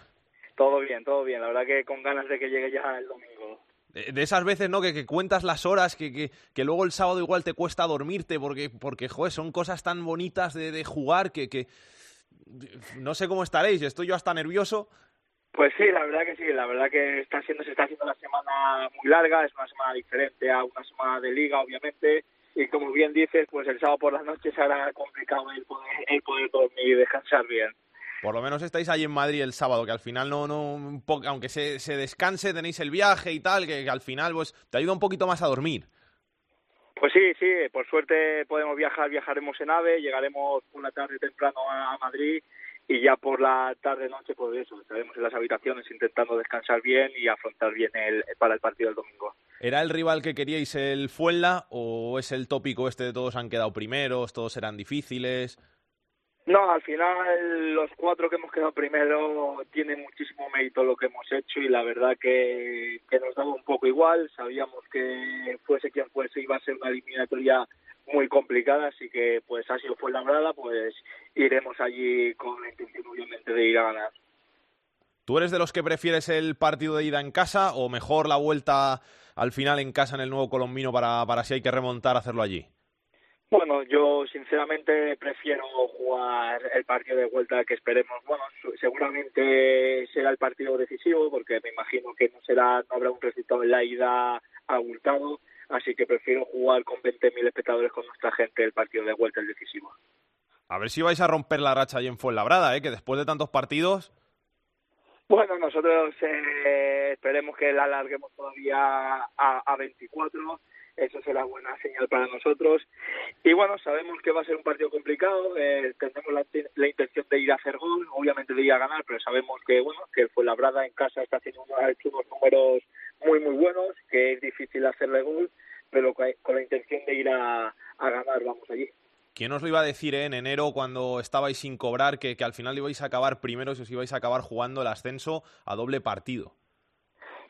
[SPEAKER 16] Todo bien, todo bien. La verdad que con ganas de que llegue ya el domingo.
[SPEAKER 2] De esas veces, ¿no? Que, que cuentas las horas, que, que, que, luego el sábado igual te cuesta dormirte, porque, porque joder, son cosas tan bonitas de, de jugar que, que no sé cómo estaréis, estoy yo hasta nervioso.
[SPEAKER 16] Pues sí, la verdad que sí, la verdad que está siendo, se está haciendo una semana muy larga, es una semana diferente a una semana de liga, obviamente, y como bien dices, pues el sábado por la noche será complicado el poder, el poder dormir y descansar bien.
[SPEAKER 2] Por lo menos estáis ahí en Madrid el sábado, que al final no, no, un po- aunque se, se descanse, tenéis el viaje y tal, que, que al final pues te ayuda un poquito más a dormir.
[SPEAKER 16] Pues sí, sí, por suerte podemos viajar, viajaremos en AVE, llegaremos por la tarde temprano a, Madrid y ya por la tarde noche pues eso, estaremos en las habitaciones intentando descansar bien y afrontar bien el para el partido del domingo.
[SPEAKER 2] ¿Era el rival que queríais el Fuenla o es el tópico este de todos han quedado primeros, todos eran difíciles?
[SPEAKER 16] No, al final los cuatro que hemos quedado primero tienen muchísimo mérito lo que hemos hecho y la verdad que, nos daba un poco igual. Sabíamos que fuese quien fuese iba a ser una eliminatoria muy complicada, así que pues sido fue labrada, pues iremos allí con la intención obviamente de ir a ganar.
[SPEAKER 2] ¿Tú eres de los que prefieres el partido de ida en casa o mejor la vuelta al final en casa en el nuevo colombino para, para si hay que remontar hacerlo allí?
[SPEAKER 16] Bueno, yo sinceramente prefiero jugar el partido de vuelta que esperemos. Bueno, seguramente será el partido decisivo porque me imagino que no será, no habrá un resultado en la ida abultado, así que prefiero jugar con 20.000 espectadores con nuestra gente el partido de vuelta el decisivo.
[SPEAKER 2] A ver si vais a romper la racha ahí en Fuenlabrada, ¿eh? que después de tantos partidos...
[SPEAKER 16] Bueno, nosotros eh, esperemos que la alarguemos todavía a, a 24. Eso será buena señal para nosotros. Y bueno, sabemos que va a ser un partido complicado. Eh, tenemos la, la intención de ir a hacer gol, obviamente de ir a ganar, pero sabemos que bueno que el Fuenlabrada en casa está haciendo unos, unos números muy muy buenos, que es difícil hacerle gol, pero con la intención de ir a, ganar vamos allí.
[SPEAKER 2] ¿Quién os lo iba a decir eh, en enero cuando estabais sin cobrar que, que al final ibais a acabar primeros y os ibais a acabar jugando el ascenso a doble partido?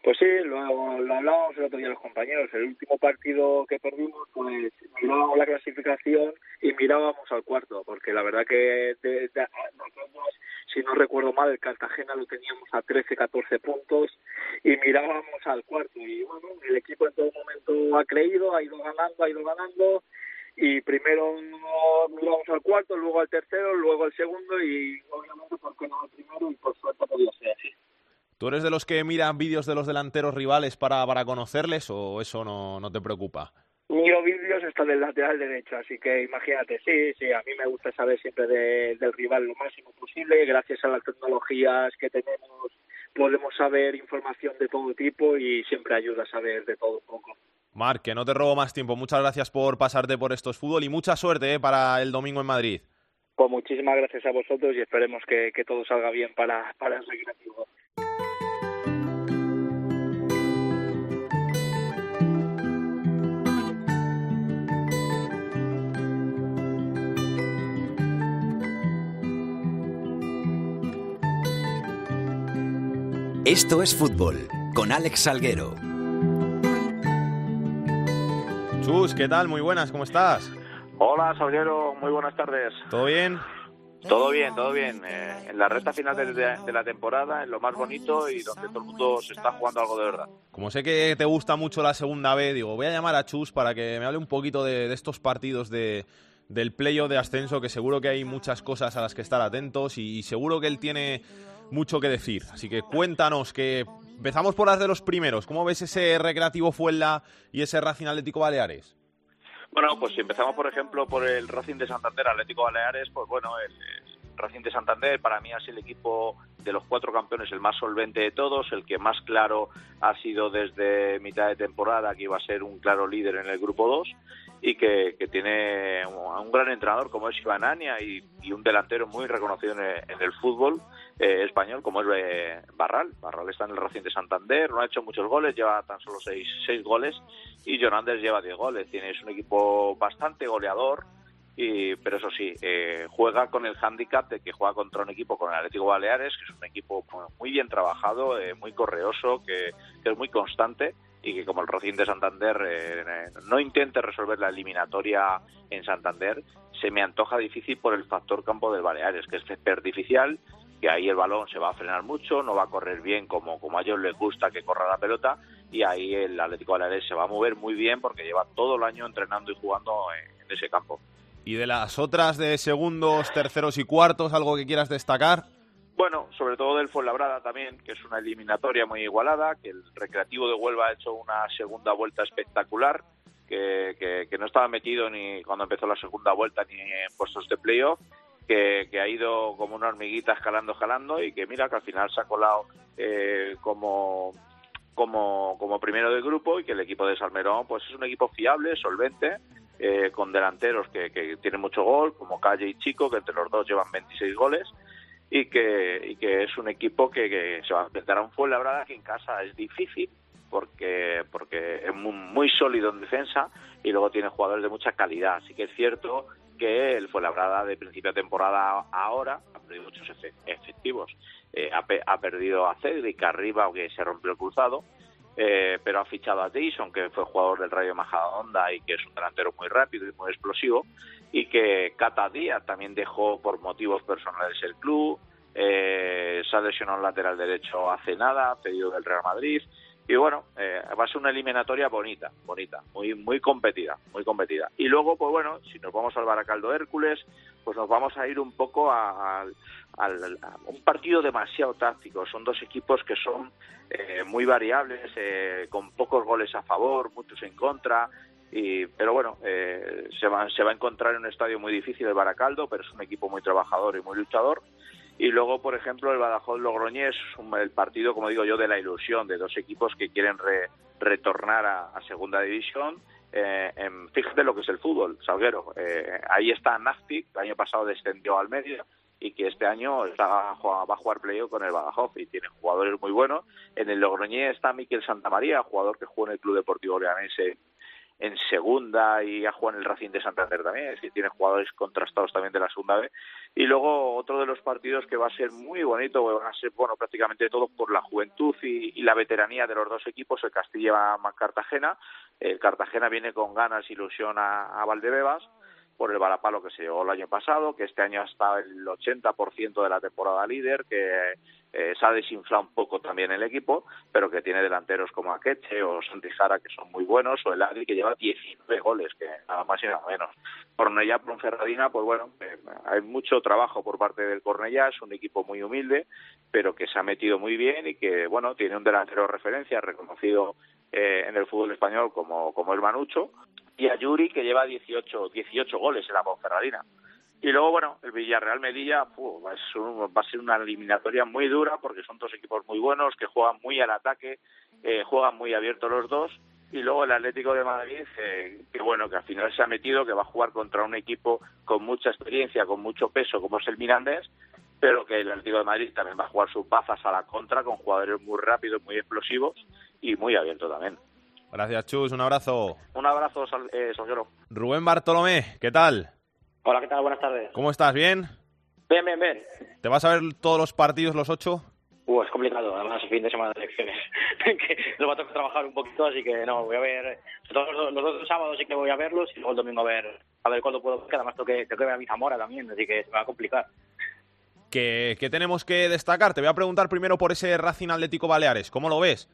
[SPEAKER 16] Pues sí, lo, lo hablábamos el otro día los compañeros. El último partido que perdimos, pues mirábamos la clasificación y mirábamos al cuarto, porque la verdad que de- de- si no recuerdo mal, el Cartagena lo teníamos a 13, 14 puntos y mirábamos al cuarto. Y bueno, el equipo en todo momento ha creído, ha ido ganando, ha ido ganando. Y primero miramos al cuarto, luego al tercero, luego al segundo y obviamente, ¿por qué no al primero? Y por suerte podía ser así.
[SPEAKER 2] ¿Tú eres de los que miran vídeos de los delanteros rivales para, para conocerles o eso no, no te preocupa?
[SPEAKER 16] Miro vídeos hasta del lateral derecho, así que imagínate, sí, sí, a mí me gusta saber siempre de- del rival lo máximo posible. Gracias a las tecnologías que tenemos podemos saber información de todo tipo y siempre ayuda a saber de todo un poco.
[SPEAKER 2] Marc, que no te robo más tiempo. Muchas gracias por pasarte por estos fútbol y mucha suerte eh, para el domingo en Madrid.
[SPEAKER 16] Pues muchísimas gracias a vosotros y esperemos que, que todo salga bien para, para el recreativo.
[SPEAKER 17] Esto es fútbol con Alex Salguero.
[SPEAKER 2] Chus, ¿qué tal? Muy buenas, ¿cómo estás?
[SPEAKER 9] Hola, Salguero, muy buenas tardes.
[SPEAKER 2] ¿Todo bien?
[SPEAKER 9] Todo bien, todo bien. Eh, en la recta final de, de- de la temporada, en lo más bonito y donde todo el mundo se está jugando algo de verdad.
[SPEAKER 2] Como sé que te gusta mucho la segunda B, digo, voy a llamar a Chus para que me hable un poquito de, de estos partidos de, del playoff de ascenso, que seguro que hay muchas cosas a las que estar atentos y, y seguro que él tiene mucho que decir. Así que cuéntanos, que empezamos por las de los primeros. ¿Cómo ves ese Recreativo Fuenla y ese Racing Atlético Baleares?
[SPEAKER 9] Bueno, pues si empezamos, por ejemplo, por el Racing de Santander, Atlético Baleares, pues bueno, el, Racing de Santander para mí sido el equipo de los cuatro campeones el más solvente de todos, el que más claro ha sido desde mitad de temporada que iba a ser un claro líder en el grupo 2 y que, que tiene un, un gran entrenador como es Iván Ania y, y un delantero muy reconocido en el, en el fútbol eh, español como es eh, Barral. Barral está en el Racing de Santander, no ha hecho muchos goles, lleva tan solo seis, seis goles y Jonández lleva 10 goles. Tiene es un equipo bastante goleador, y, pero eso sí, eh, juega con el hándicap de que juega contra un equipo con el Atlético Baleares, que es un equipo muy bien trabajado, eh, muy correoso, que, es muy constante y que como el Racing de Santander eh, no intente resolver la eliminatoria en Santander, se me antoja difícil por el factor campo del Baleares, que es césped artificial, que ahí el balón se va a frenar mucho, no va a correr bien como, como a ellos les gusta que corra la pelota, y ahí el Atlético Baleares se va a mover muy bien porque lleva todo el año entrenando y jugando en, en ese campo.
[SPEAKER 2] Y de las otras de segundos, terceros y cuartos, algo que quieras destacar.
[SPEAKER 9] bueno, sobre todo del Fuenlabrada también, que es una eliminatoria muy igualada, que el Recreativo de Huelva ha hecho una segunda vuelta espectacular, que, que, no estaba metido ni cuando empezó la segunda vuelta ni en puestos de playoff, que, que ha ido como una hormiguita escalando, escalando y que mira que al final se ha colado eh, como como, como primero de grupo y que el equipo de Salmerón pues es un equipo fiable, solvente, eh, con delanteros que, que tienen mucho gol, como Calle y Chico, que entre los dos llevan 26 goles, y que, y que es un equipo que, se va a enfrentar a un Fuenlabrada que en casa es difícil, porque, porque es muy, muy, sólido en defensa y luego tiene jugadores de mucha calidad. Así que es cierto que el Fuenlabrada de principio de temporada ahora ha perdido muchos efectivos. Eh, ha, perdido a Cedric arriba, aunque se rompió el cruzado, eh, pero ha fichado a Jason, que fue jugador del Rayo Majadahonda y que es un delantero muy rápido y muy explosivo, y que Cata Díaz también dejó por motivos personales el club, eh, se ha lesionado el lateral derecho hace nada, pedido del Real Madrid, y bueno, eh, va a ser una eliminatoria bonita, bonita, muy muy competida, muy competida. Y luego, pues bueno, si nos vamos al Baracaldo Hércules, pues nos vamos a ir un poco a, un partido demasiado táctico. Son dos equipos que son eh, muy variables, eh, con pocos goles a favor, muchos en contra. Y, pero bueno, se, va, se va a encontrar en un estadio muy difícil el Baracaldo, pero es un equipo muy trabajador y muy luchador. Y luego, por ejemplo, el Badajoz-Logroñés, el partido, como digo yo, de la ilusión de dos equipos que quieren retornar a, Segunda División. Eh, en, fíjate lo que es el fútbol, Salguero. Eh, ahí está Naftic, el año pasado descendió al medio y que este año está, va a jugar playo con el Badajoz y tiene jugadores muy buenos. En el Logroñés está Miquel Santamaría, jugador que juega en el Club Deportivo Leonense en segunda y ha jugado en el Racing de Santander también, es que tiene jugadores contrastados también de la segunda B. Y luego otro de los partidos que va a ser muy bonito, van a ser bueno prácticamente todo por la juventud y, la veteranía de los dos equipos, el Castilla-Cartagena. El Cartagena viene con ganas, ilusión a, a Valdebebas por el balapalo que se llegó el año pasado, que este año está el 80% de la temporada líder, que eh, se ha desinflado un poco también el equipo, pero que tiene delanteros como Akeche o Santijara que son muy buenos, o el Adri que lleva 19 goles, que nada más y nada menos. Cornellá, Ponferradina, pues bueno, eh, hay mucho trabajo por parte del Cornellá, es un equipo muy humilde, pero que se ha metido muy bien y que, bueno, tiene un delantero de referencia reconocido eh, en el fútbol español como, como el Manucho, y a Yuri que lleva 18, 18 goles en la Ponferradina. Y luego, bueno, el Villarreal-Medilla va, a ser una eliminatoria muy dura porque son dos equipos muy buenos que juegan muy al ataque, eh, juegan muy abiertos los dos. Y luego el Atlético de Madrid, eh, que bueno, que al final se ha metido, que va a jugar contra un equipo con mucha experiencia, con mucho peso, como es el Mirandés, pero que el Atlético de Madrid también va a jugar sus bazas a la contra con jugadores muy rápidos, muy explosivos y muy abiertos también.
[SPEAKER 2] Gracias, Chus. Un abrazo.
[SPEAKER 9] Un abrazo, eh,
[SPEAKER 2] Rubén Bartolomé, ¿qué tal?
[SPEAKER 18] Hola, ¿qué tal? Buenas tardes.
[SPEAKER 2] ¿Cómo estás? ¿Bien?
[SPEAKER 18] Bien, bien, bien.
[SPEAKER 2] ¿Te vas a ver todos los partidos, los ocho?
[SPEAKER 18] Uh, es complicado, además fin de semana de elecciones. (laughs) que nos va a tocar trabajar un poquito, así que no, voy a ver. Los, los dos sábados sí que voy a verlos y luego el domingo a ver a ver cuándo puedo, porque además tengo que, tengo que ver a mi Zamora también, así que se me va a complicar.
[SPEAKER 2] ¿Qué, ¿Qué tenemos que destacar? Te voy a preguntar primero por ese Racing Atlético Baleares. ¿Cómo lo ves?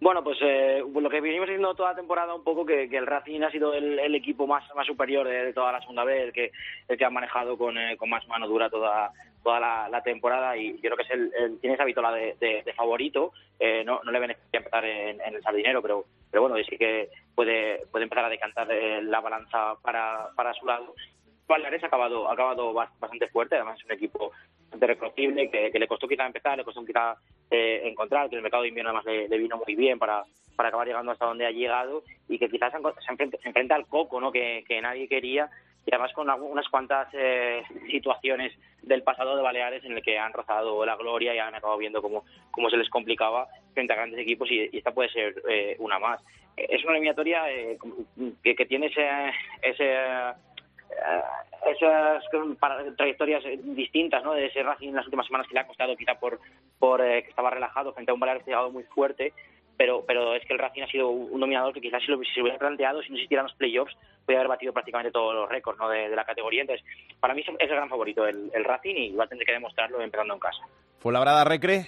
[SPEAKER 18] Bueno, pues eh, lo que venimos diciendo toda la temporada un poco que, el Racing ha sido el, equipo más, superior de, toda la segunda vez, el que, el que ha manejado con, eh, más mano dura toda, toda la, temporada y yo creo que es el, tiene esa vitola de, de, favorito. Eh, no, no le beneficia empezar en, el sardinero, pero, pero bueno, sí que puede, puede empezar a decantar eh, la balanza para, para su lado. Baleares ha acabado, ha acabado bastante fuerte, además es un equipo bastante reconocible, que, que le costó quizá empezar, le costó quizá eh, encontrar, que el mercado de invierno además le, vino muy bien para, para acabar llegando hasta donde ha llegado y que quizás se enfrenta, al coco ¿no? que, nadie quería y además con unas cuantas eh, situaciones del pasado de Baleares en el que han rozado la gloria y han acabado viendo cómo, cómo se les complicaba frente a grandes equipos y, esta puede ser eh, una más. Es una eliminatoria que, que, tiene ese, ese eh, esas trayectorias distintas ¿no? de ese Racing en las últimas semanas que le ha costado quizá por, por eh, que estaba relajado frente a un llegado muy fuerte pero pero es que el Racing ha sido un dominador que quizás si, lo, hubiera planteado si no existieran los playoffs podría haber batido prácticamente todos los récords ¿no? de, la categoría entonces para mí es el gran favorito el, Racing y va a tener que demostrarlo empezando en casa
[SPEAKER 2] ¿Fue la brada Recre?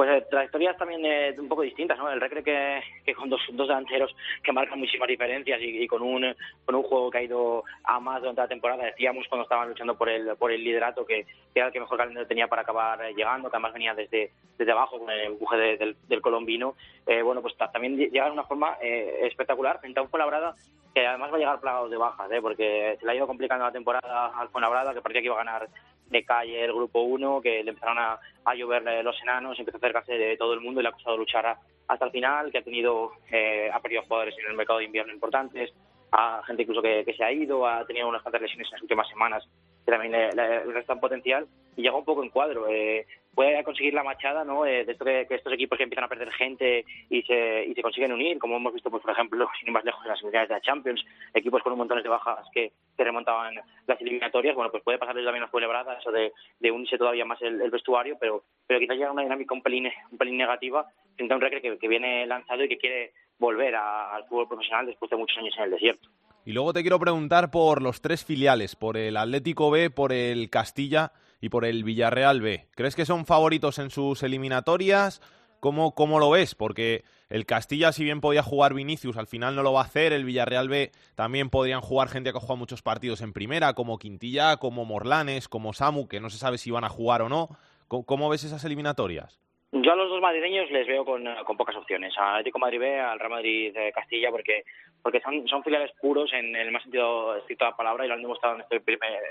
[SPEAKER 18] Pues eh, trayectorias también eh, un poco distintas, ¿no? El Recre que, con dos, dos delanteros que marcan muchísimas diferencias y, con un con un juego que ha ido a más durante la temporada. Decíamos cuando estaban luchando por el por el liderato que, era el que mejor calendario tenía para acabar eh, llegando, que además venía desde, desde abajo con el empuje de, del, del, colombino. Eh, bueno, pues también llega de una forma eh, espectacular frente a un Fuenlabrada que además va a llegar plagado de bajas, ¿eh? porque se le ha ido complicando la temporada al Fuenlabrada, que parecía que iba a ganar de calle el grupo 1, que le empezaron a, a llover los enanos, empezó a acercarse de todo el mundo y le ha costado luchar hasta el final, que ha tenido, eh, ha perdido jugadores en el mercado de invierno importantes, a gente incluso que, que se ha ido, ha tenido unas cuantas lesiones en las últimas semanas que también le, le, le restan potencial y llega un poco en cuadro. Eh, puede conseguir la machada ¿no? Eh, de esto que, estos equipos que empiezan a perder gente y se, y se consiguen unir, como hemos visto, pues, por ejemplo, (laughs) sin ir más lejos en las semifinales de la Champions, equipos con un montón de bajas que, remontaban las eliminatorias, bueno, pues puede pasarles también las celebradas, eso de, unirse todavía más el, vestuario, pero, pero quizás llega una dinámica un pelín, un pelín negativa frente a un Recre que, viene lanzado y que quiere volver al fútbol profesional después de muchos años en el desierto.
[SPEAKER 2] Y luego te quiero preguntar por los tres filiales, por el Atlético B, por el Castilla y por el Villarreal B. ¿Crees que son favoritos en sus eliminatorias? ¿Cómo, ¿Cómo lo ves? Porque el Castilla, si bien podía jugar Vinicius, al final no lo va a hacer. El Villarreal B también podrían jugar gente que ha jugado muchos partidos en primera, como Quintilla, como Morlanes, como Samu, que no se sabe si van a jugar o no. ¿Cómo, cómo ves esas eliminatorias?
[SPEAKER 18] Yo a los dos madrileños les veo con, con pocas opciones. Al Atlético Madrid B, al Real Madrid de Castilla, porque porque son, son filiales puros en el más sentido estricto de la palabra y lo han demostrado en este,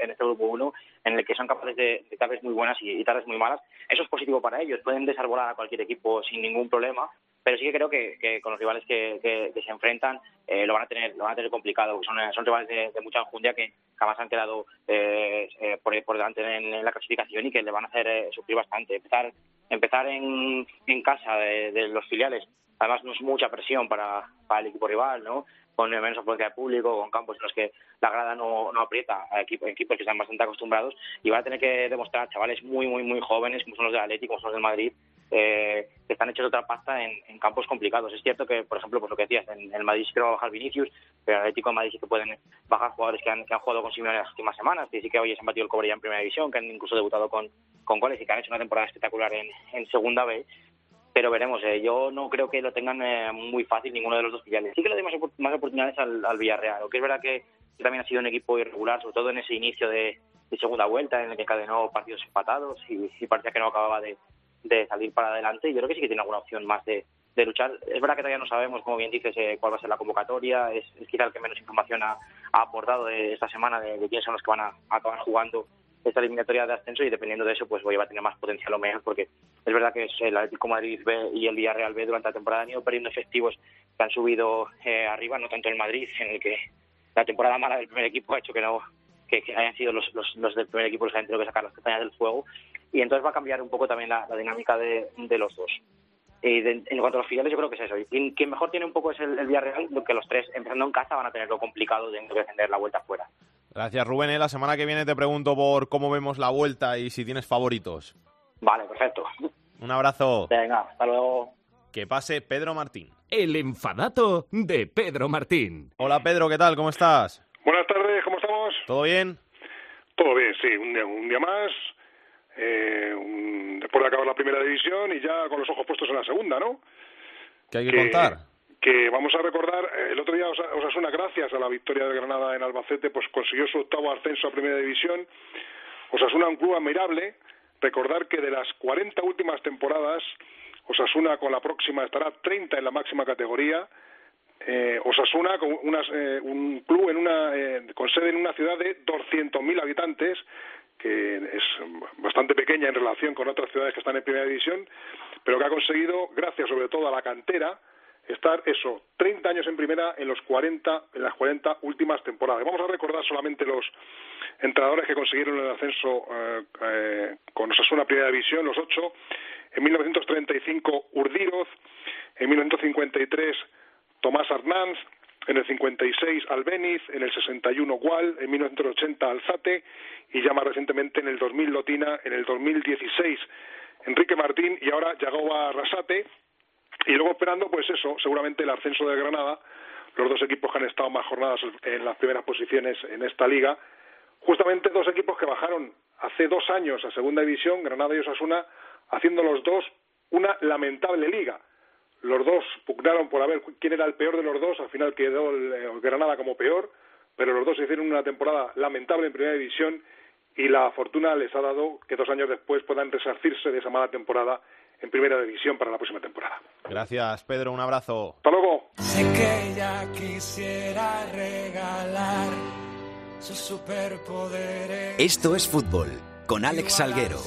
[SPEAKER 18] en este grupo 1, en el que son capaces de, de tardes muy buenas y, y, tardes muy malas. Eso es positivo para ellos. Pueden desarbolar a cualquier equipo sin ningún problema, pero sí que creo que, con los rivales que, se enfrentan eh, lo van a tener lo van a tener complicado. Son, son rivales de, mucha enjundia que jamás han quedado eh, eh, por, delante en, la clasificación y que le van a hacer eh, sufrir bastante. Empezar empezar en, casa de, los filiales además no es mucha presión para, el equipo rival, ¿no? Con menos afluencia de público, con campos en los que la grada no, aprieta a equipos, equipos que están bastante acostumbrados y van a tener que demostrar chavales muy, muy, muy jóvenes, como son los del Atlético, como son los del Madrid, eh, están hechos de otra pasta en, en, campos complicados. Es cierto que, por ejemplo, pues lo que decías, en el Madrid sí que va a bajar Vinicius, pero en el Atlético de Madrid sí que pueden bajar jugadores que han, que han jugado con Simeone las últimas semanas, que sí que hoy se han batido el cobre ya en Primera División, que han incluso debutado con, con goles y que han hecho una temporada espectacular en, en Segunda B pero veremos. Eh, yo no creo que lo tengan eh, muy fácil ninguno de los dos filiales. Sí que le doy más, más oportunidades al, al, Villarreal, lo que es verdad que también ha sido un equipo irregular, sobre todo en ese inicio de, de segunda vuelta, en el que encadenó partidos empatados y, y parecía que no acababa de, de, salir para adelante. Yo creo que sí que tiene alguna opción más de, de luchar. Es verdad que todavía no sabemos, como bien dices, eh, cuál va a ser la convocatoria. Es, es quizá el que menos información ha, ha aportado de esta semana de, quiénes son los que van a, acabar jugando esta eliminatoria de ascenso y dependiendo de eso pues voy a tener más potencial o menos porque es verdad que el Atlético Madrid B y el Villarreal B durante la temporada han ido perdiendo efectivos que han subido eh, arriba, no tanto el Madrid en el que la temporada mala del primer equipo ha hecho que no que, hayan sido los, los, los, del primer equipo los que han tenido que sacar las castañas del fuego y entonces va a cambiar un poco también la, la dinámica de, de, los dos. Y de, en cuanto a los filiales, yo creo que es eso. Y quien mejor tiene un poco es el, el Villarreal, que los tres, empezando en casa, van a tener lo complicado de defender la vuelta afuera.
[SPEAKER 2] Gracias, Rubén. ¿eh? La semana que viene te pregunto por cómo vemos la vuelta y si tienes favoritos.
[SPEAKER 18] Vale, perfecto.
[SPEAKER 2] Un abrazo.
[SPEAKER 18] Venga, hasta luego.
[SPEAKER 2] Que pase Pedro Martín.
[SPEAKER 7] El enfadato de Pedro Martín.
[SPEAKER 2] Hola, Pedro, ¿qué tal? ¿Cómo estás?
[SPEAKER 19] Buenas tardes, ¿cómo estamos?
[SPEAKER 2] ¿Todo bien?
[SPEAKER 19] Todo bien, sí. Un día, un día más. Eh, un, después de acabar la primera división y ya con los ojos puestos en la segunda, ¿no?
[SPEAKER 2] ¿Qué hay que, que contar?
[SPEAKER 19] que vamos a recordar, eh, el otro día Osasuna, gracias a la victoria de Granada en Albacete, pues consiguió su octavo ascenso a Primera División. Osasuna, un club admirable. Recordar que de las 40 últimas temporadas, Osasuna con la próxima estará 30 en la máxima categoría. Eh, Osasuna, con unas, eh, un club en una, eh, con sede en una ciudad de 200.000 habitantes, que es bastante pequeña en relación con otras ciudades que están en Primera División, pero que ha conseguido, gracias sobre todo a la cantera, estar eso, 30 años en primera en los 40 en las 40 últimas temporadas. Vamos a recordar solamente los entrenadores que consiguieron el ascenso eh, eh, con Osasuna Primera División, los ocho. En 1935 Urdiroz, en 1953 Tomás Arnanz, en el 56 Albeniz, en el 61 Gual, en 1980 Alzate y ya más recientemente en el 2000 Lotina, en el 2016 Enrique Martín y ahora Yagoba Rasate, y luego esperando, pues eso, seguramente el ascenso de Granada, los dos equipos que han estado más jornadas en las primeras posiciones en esta liga, justamente dos equipos que bajaron hace dos años a segunda división, Granada y Osasuna, haciendo los dos una lamentable liga. Los dos pugnaron por a ver quién era el peor de los dos, al final quedó el, Granada como peor, pero los dos hicieron una temporada lamentable en primera división y la fortuna les ha dado que dos años después puedan resarcirse de esa mala temporada en primera división para la próxima temporada.
[SPEAKER 2] Gracias, Pedro. Un abrazo.
[SPEAKER 19] Hasta luego.
[SPEAKER 20] Sé que ella quisiera regalar sus superpoderes.
[SPEAKER 17] Esto es fútbol con Alex Salguero.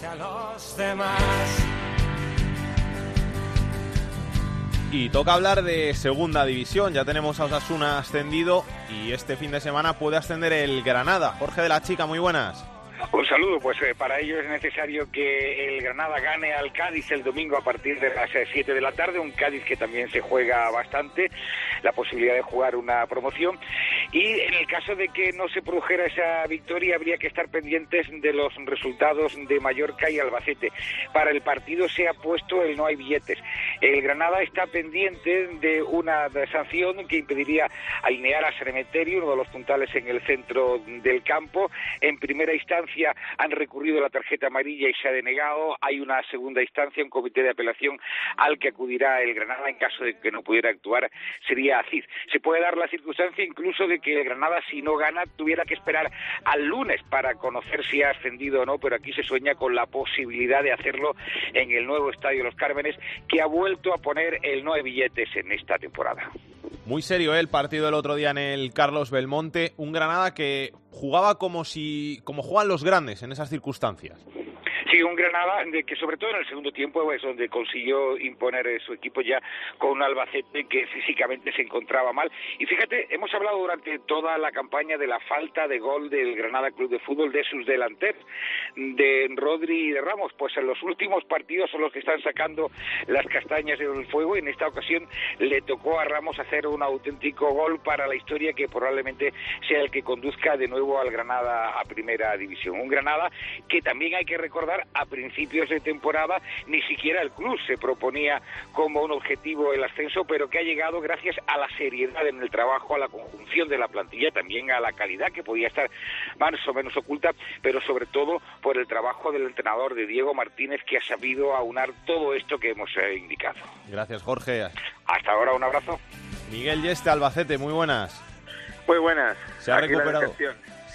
[SPEAKER 2] Y toca hablar de segunda división. Ya tenemos a Osasuna ascendido y este fin de semana puede ascender el Granada. Jorge de la Chica, muy buenas.
[SPEAKER 21] Un saludo, pues eh, para ello es necesario que el Granada gane al Cádiz el domingo a partir de las 7 eh, de la tarde, un Cádiz que también se juega bastante, la posibilidad de jugar una promoción. Y en el caso de que no se produjera esa victoria, habría que estar pendientes de los resultados de Mallorca y Albacete. Para el partido se ha puesto el no hay billetes. El Granada está pendiente de una sanción que impediría alinear a Cementerio, uno de los puntales en el centro del campo. En primera instancia, han recurrido la tarjeta amarilla y se ha denegado. Hay una segunda instancia, un comité de apelación al que acudirá el Granada en caso de que no pudiera actuar, sería ACID. Se puede dar la circunstancia incluso de que el Granada, si no gana, tuviera que esperar al lunes para conocer si ha ascendido o no, pero aquí se sueña con la posibilidad de hacerlo en el nuevo Estadio Los Cármenes, que ha vuelto a poner el no de billetes en esta temporada.
[SPEAKER 2] Muy serio ¿eh? el partido del otro día en el Carlos Belmonte, un Granada que jugaba como si como juegan los grandes en esas circunstancias.
[SPEAKER 21] Sí, un Granada que sobre todo en el segundo tiempo es donde consiguió imponer eh, su equipo ya con un Albacete que físicamente se encontraba mal. Y fíjate, hemos hablado durante toda la campaña de la falta de gol del Granada Club de Fútbol de sus delanteros, de Rodri y de Ramos. Pues en los últimos partidos son los que están sacando las castañas del fuego y en esta ocasión le tocó a Ramos hacer un auténtico gol para la historia que probablemente sea el que conduzca de nuevo al Granada a primera división. Un Granada que también hay que recordar a principios de temporada ni siquiera el club se proponía como un objetivo el ascenso, pero que ha llegado gracias a la seriedad en el trabajo, a la conjunción de la plantilla, también a la calidad que podía estar más o menos oculta, pero sobre todo por el trabajo del entrenador de Diego Martínez que ha sabido aunar todo esto que hemos eh, indicado.
[SPEAKER 2] Gracias, Jorge.
[SPEAKER 21] Hasta ahora, un abrazo.
[SPEAKER 2] Miguel Yeste, Albacete, muy buenas.
[SPEAKER 22] Muy buenas.
[SPEAKER 2] Se ha recuperado.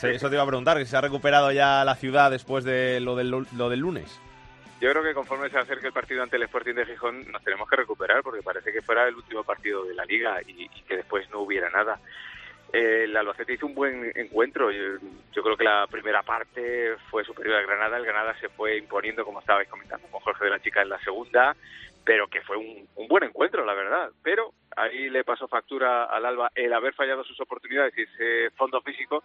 [SPEAKER 2] Eso te iba a preguntar, que se ha recuperado ya la ciudad después de lo del, lo del lunes.
[SPEAKER 22] Yo creo que conforme se acerque el partido ante el Sporting de Gijón nos tenemos que recuperar porque parece que fuera el último partido de la liga y, que después no hubiera nada. el Albacete hizo un buen encuentro. Yo, yo, creo que la primera parte fue superior al Granada. El Granada se fue imponiendo, como estabais comentando con Jorge de la Chica en la segunda, pero que fue un, un buen encuentro, la verdad. Pero ahí le pasó factura al Alba el haber fallado sus oportunidades y ese fondo físico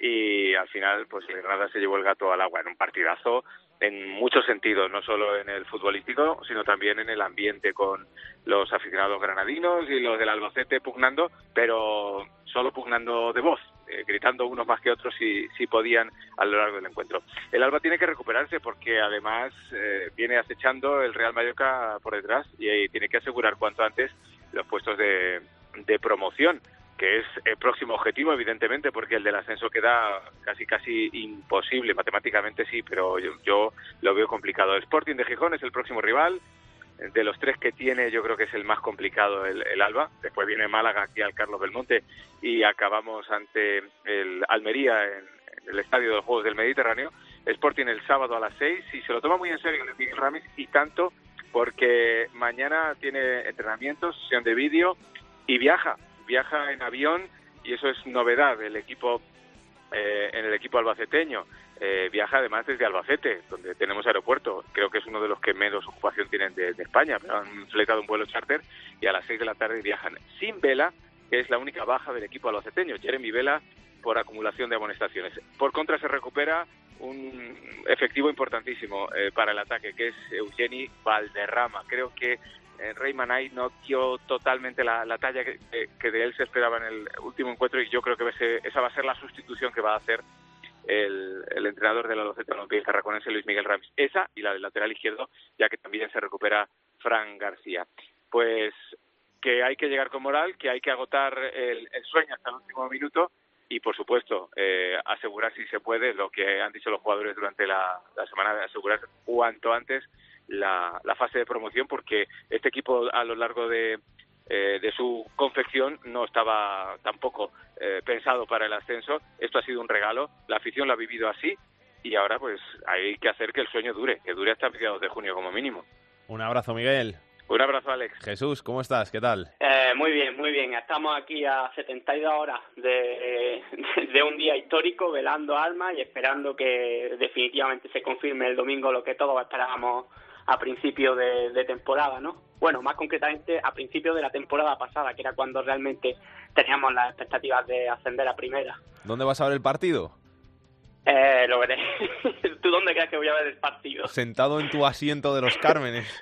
[SPEAKER 22] y al final pues el Granada se llevó el gato al agua en un partidazo en muchos sentidos, no solo en el futbolístico, sino también en el ambiente con los aficionados granadinos y los del Albacete pugnando, pero solo pugnando de voz, eh, gritando unos más que otros si, si podían a lo largo del encuentro. El Alba tiene que recuperarse porque además eh, viene acechando el Real Mallorca por detrás y tiene que asegurar cuanto antes los puestos de, de promoción que es el próximo objetivo, evidentemente, porque el del ascenso queda casi casi imposible, matemáticamente sí, pero yo, lo veo complicado. El Sporting de Gijón es el próximo rival, de los tres que tiene yo creo que es el más complicado el, Alba, después viene Málaga aquí al Carlos Belmonte y acabamos ante el Almería en, el Estadio de los Juegos del Mediterráneo, Sporting el sábado a las seis y se lo toma muy en serio el Miguel Ramis y tanto porque mañana tiene entrenamientos, sesión de vídeo y viaja viaja en avión y eso es novedad el equipo eh, en el equipo albaceteño. Eh, viaja además desde Albacete, donde tenemos aeropuerto. Creo que es uno de los que menos ocupación tienen de, España, pero han fletado un vuelo charter y a las 6 de la tarde viajan sin Vela, que es la única baja del equipo albaceteño. Jeremy Vela por acumulación de amonestaciones. Por contra, se recupera un efectivo importantísimo eh, para el ataque, que es Eugeni Valderrama. Creo que eh, Rey Manay no dio totalmente la, talla que, de él se esperaba en el último encuentro y yo creo que esa va a ser la sustitución que va a hacer el, entrenador de la Albacete Balompié Tarraconense, Luis Miguel Ramis. Esa y la del lateral izquierdo, ya que también se recupera Fran García. Pues que hay que llegar con moral, que hay que agotar el, sueño hasta el último minuto y por supuesto eh, asegurar si se puede lo que han dicho los jugadores durante la, la semana asegurar cuanto antes la, la fase de promoción porque este equipo a lo largo de, eh, de su confección no estaba tampoco eh, pensado para el ascenso. Esto ha sido un regalo, la afición lo ha vivido así y ahora pues hay que hacer que el sueño dure, que dure hasta mediados de junio como mínimo.
[SPEAKER 2] Un abrazo, Miguel.
[SPEAKER 22] Un abrazo, Alex.
[SPEAKER 2] Jesús, ¿cómo estás? ¿Qué tal?
[SPEAKER 23] Eh, muy bien, muy bien. Estamos aquí a 72 horas de, (laughs) de un día histórico, velando almas y esperando que definitivamente se confirme el domingo lo que todos esperábamos a principio de, de temporada, ¿no? Bueno, más concretamente a principio de la temporada pasada, que era cuando realmente teníamos las expectativas de ascender a primera.
[SPEAKER 2] ¿Dónde vas a ver el partido?
[SPEAKER 23] Eh, lo veré. (laughs) ¿Tú dónde crees que voy a ver el partido?
[SPEAKER 2] Sentado en tu asiento de los Cármenes.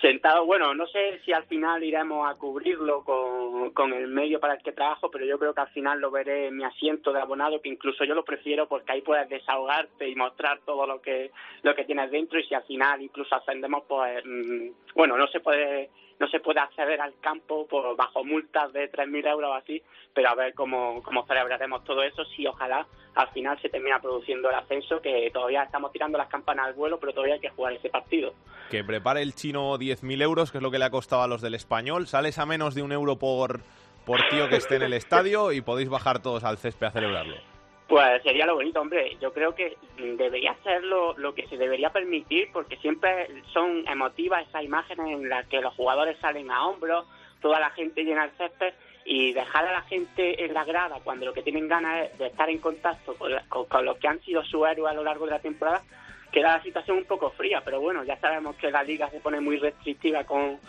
[SPEAKER 23] Sentado, bueno, no sé si al final iremos a cubrirlo con, con el medio para el que trabajo, pero yo creo que al final lo veré en mi asiento de abonado, que incluso yo lo prefiero porque ahí puedes desahogarte y mostrar todo lo que lo que tienes dentro y si al final incluso ascendemos, pues mm, bueno, no se puede no se puede acceder al campo por bajo multas de 3.000 euros o así, pero a ver cómo, cómo celebraremos todo eso, si ojalá al final se termina produciendo el ascenso, que todavía estamos tirando las campanas al vuelo, pero todavía hay que jugar ese partido.
[SPEAKER 2] Que prepare el chino 10.000 euros, que es lo que le ha costado a los del español. Sales a menos de un euro por, por tío que esté en el estadio y podéis bajar todos al césped a celebrarlo.
[SPEAKER 23] Pues sería lo bonito, hombre. Yo creo que debería ser lo, lo, que se debería permitir, porque siempre son emotivas esas imágenes en las que los jugadores salen a hombros, toda la gente llena el césped y dejar a la gente en la grada cuando lo que tienen ganas es de estar en contacto con, con, con los que han sido sus héroes a lo largo de la temporada, queda la situación un poco fría, pero bueno, ya sabemos que la liga se pone muy restrictiva con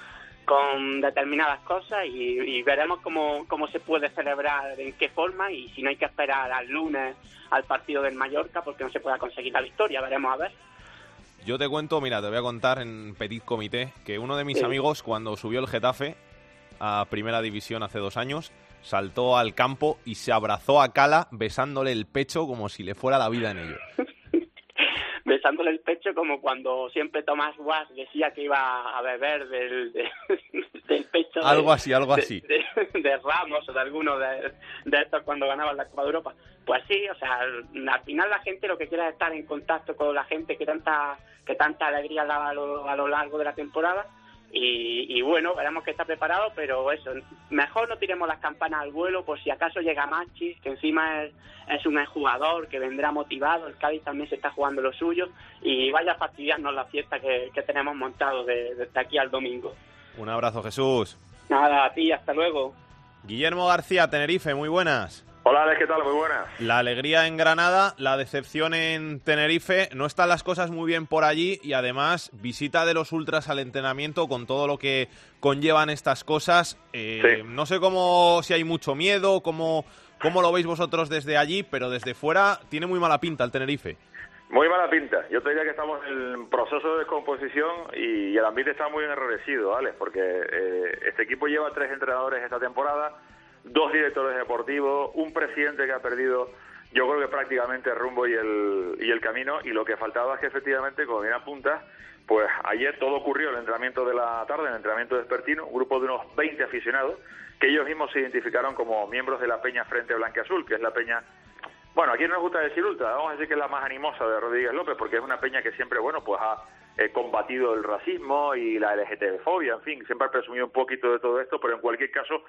[SPEAKER 23] con determinadas cosas y, y, veremos cómo, cómo se puede celebrar, en qué forma y si no hay que esperar al lunes al partido del Mallorca porque no se pueda conseguir la victoria, veremos a ver.
[SPEAKER 2] Yo te cuento, mira, te voy a contar en Petit Comité que uno de mis sí. amigos cuando subió el Getafe a Primera División hace dos años saltó al campo y se abrazó a Cala besándole el pecho como si le fuera la vida en ello. (laughs)
[SPEAKER 23] besándole el pecho como cuando siempre Tomás Guas decía que iba a beber del, de, (laughs) del pecho
[SPEAKER 2] algo
[SPEAKER 23] de,
[SPEAKER 2] así algo
[SPEAKER 23] de,
[SPEAKER 2] así.
[SPEAKER 23] de, Ramos o de alguno de, estos cuando ganaban la Copa de Europa. Pues sí o sea al final la gente lo que quiere es estar en contacto con la gente que tanta que tanta alegría da a lo, a lo largo de la temporada y, y, bueno, veremos que está preparado, pero eso, mejor no tiremos las campanas al vuelo por si acaso llega Machis, que encima es, es un jugador que vendrá motivado, el Cádiz también se está jugando lo suyo y vaya a fastidiarnos la fiesta que, que tenemos montado desde de aquí al domingo.
[SPEAKER 2] Un abrazo Jesús.
[SPEAKER 23] Nada, a ti, hasta luego.
[SPEAKER 2] Guillermo García, Tenerife, muy buenas.
[SPEAKER 24] Hola, Alex, ¿qué tal? Muy buenas.
[SPEAKER 2] La alegría en Granada, la decepción en Tenerife. No están las cosas muy bien por allí y además visita de los ultras al entrenamiento con todo lo que conllevan estas cosas. Eh, sí. No sé cómo, si hay mucho miedo, cómo, cómo lo veis vosotros desde allí, pero desde fuera tiene muy mala pinta el Tenerife.
[SPEAKER 24] Muy mala pinta. Yo te diría que estamos en proceso de descomposición y el ambiente está muy enrarecido, ¿vale? Porque eh, este equipo lleva tres entrenadores esta temporada dos directores deportivos, un presidente que ha perdido, yo creo que prácticamente el rumbo y el, y el camino, y lo que faltaba es que efectivamente, como bien apunta, pues ayer todo ocurrió el entrenamiento de la tarde, el entrenamiento despertino, un grupo de unos 20 aficionados, que ellos mismos se identificaron como miembros de la Peña Frente Blanca Azul, que es la peña, bueno, aquí no nos gusta decir ultra, vamos a decir que es la más animosa de Rodríguez López, porque es una peña que siempre, bueno, pues ha eh, combatido el racismo y la LGTB-fobia, en fin, siempre ha presumido un poquito de todo esto, pero en cualquier caso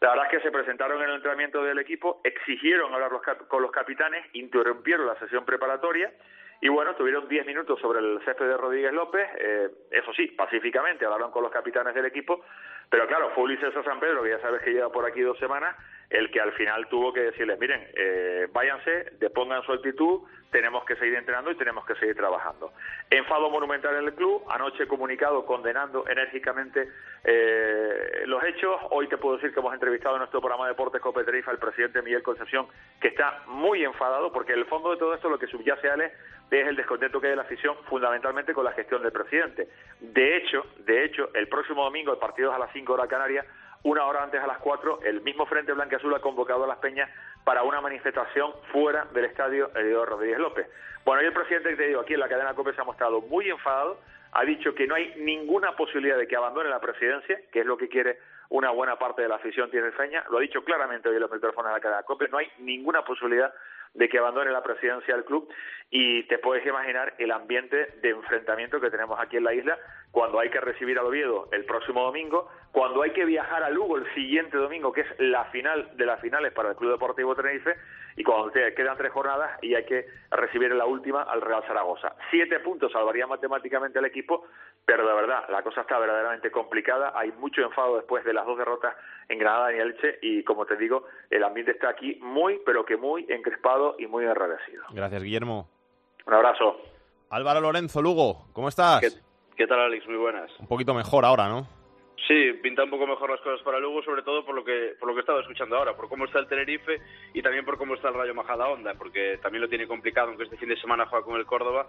[SPEAKER 24] la verdad es que se presentaron en el entrenamiento del equipo, exigieron hablar los con los capitanes, interrumpieron la sesión preparatoria y bueno, tuvieron 10 minutos sobre el césped de Rodríguez López, eh, eso sí, pacíficamente hablaron con los capitanes del equipo, pero claro, fue Ulises San Pedro, que ya sabes que lleva por aquí dos semanas, el que al final tuvo que decirles, miren, eh, váyanse, depongan su actitud, tenemos que seguir entrenando y tenemos que seguir trabajando. Enfado monumental en el club, anoche comunicado condenando enérgicamente eh, los hechos. Hoy te puedo decir que hemos entrevistado en nuestro programa de Deportes Cope Tenerife al presidente Miguel Concepción, que está muy enfadado porque el fondo de todo esto lo que subyace Ale es el descontento que hay de la afición fundamentalmente con la gestión del presidente. De hecho, de hecho, el próximo domingo el partido es a las 5 horas Canarias una hora antes a las 4, el mismo Frente Blanca Azul ha convocado a las peñas para una manifestación fuera del estadio Eduardo Rodríguez López. Bueno, y el presidente, que te digo, aquí en la cadena COPE se ha mostrado muy enfadado, ha dicho que no hay ninguna posibilidad de que abandone la presidencia, que es lo que quiere una buena parte de la afición tiene Feña, lo ha dicho claramente hoy en los micrófonos de la cadena COPE, no hay ninguna posibilidad de que abandone la presidencia del club y te puedes imaginar el ambiente de enfrentamiento que tenemos aquí en la isla cuando hay que recibir al Oviedo el próximo domingo, cuando hay que viajar a Lugo el siguiente domingo, que es la final de las finales para el Club Deportivo Tenerife, y cuando te quedan tres jornadas y hay que recibir en la última al Real Zaragoza. Siete puntos salvaría matemáticamente al equipo, pero de verdad, la cosa está verdaderamente complicada, hay mucho enfado después de las dos derrotas en Granada y Elche, y como te digo, el ambiente está aquí muy, pero que muy encrespado y muy enrarecido.
[SPEAKER 2] Gracias, Guillermo.
[SPEAKER 24] Un abrazo.
[SPEAKER 2] Álvaro Lorenzo, Lugo, ¿cómo estás?
[SPEAKER 10] ¿Qué tal, Alex? Muy buenas.
[SPEAKER 2] Un poquito mejor ahora, ¿no?
[SPEAKER 10] Sí, pinta un poco mejor las cosas para Lugo, sobre todo por lo que por lo que he estado escuchando ahora, por cómo está el Tenerife y también por cómo está el Rayo Majadahonda, porque también lo tiene complicado, aunque este fin de semana juega con el Córdoba.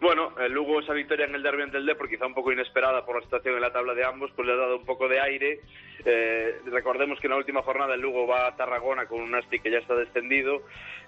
[SPEAKER 10] Bueno, el Lugo esa victoria en el derbi ante el Depor, quizá un poco inesperada por la situación en la tabla de ambos, pues le ha dado un poco de aire. Eh, recordemos que en la última jornada el Lugo va a Tarragona con un Asti que ya está descendido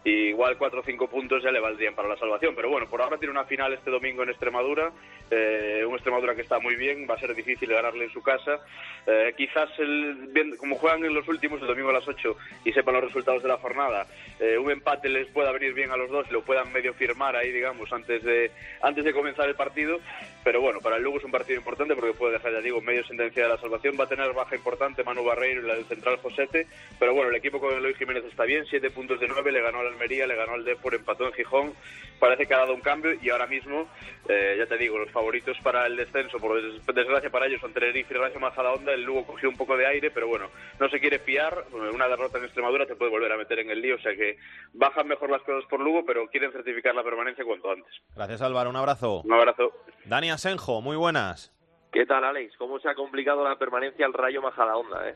[SPEAKER 10] y igual cuatro o cinco puntos ya le valdrían para la salvación. Pero bueno, por ahora tiene una final este domingo en Extremadura, eh, un Extremadura que está muy bien, va a ser difícil ganarle en su casa. Eh, quizás, el, como juegan en los últimos, el domingo a las 8 y sepan los resultados de la jornada, eh, un empate les pueda venir bien a los dos y lo puedan medio firmar ahí, digamos, antes de, antes de comenzar el partido. Pero bueno, para el Lugo es un partido importante porque puede dejar, ya digo, medio sentencia de la salvación. Va a tener baja importante Manu Barreiro y la del central Josete. Pero bueno, el equipo con Eloy Jiménez está bien, 7 puntos de 9, le ganó al Almería, le ganó al Depor, empató en Gijón. Parece que ha dado un cambio y ahora mismo, eh, ya te digo, los favoritos para el descenso, por desgracia para ellos, son Tenerife y Rayo Majadahonda. El Lugo cogió un poco de aire, pero bueno, no se quiere fiar. Una derrota en Extremadura te puede volver a meter en el lío, o sea que bajan mejor las cosas por Lugo, pero quieren certificar la permanencia cuanto antes.
[SPEAKER 2] Gracias, Álvaro. Un abrazo.
[SPEAKER 10] Un abrazo.
[SPEAKER 2] Dani Asenjo, muy buenas.
[SPEAKER 25] ¿Qué tal, Alex? ¿Cómo se ha complicado la permanencia al Rayo Majadahonda, eh?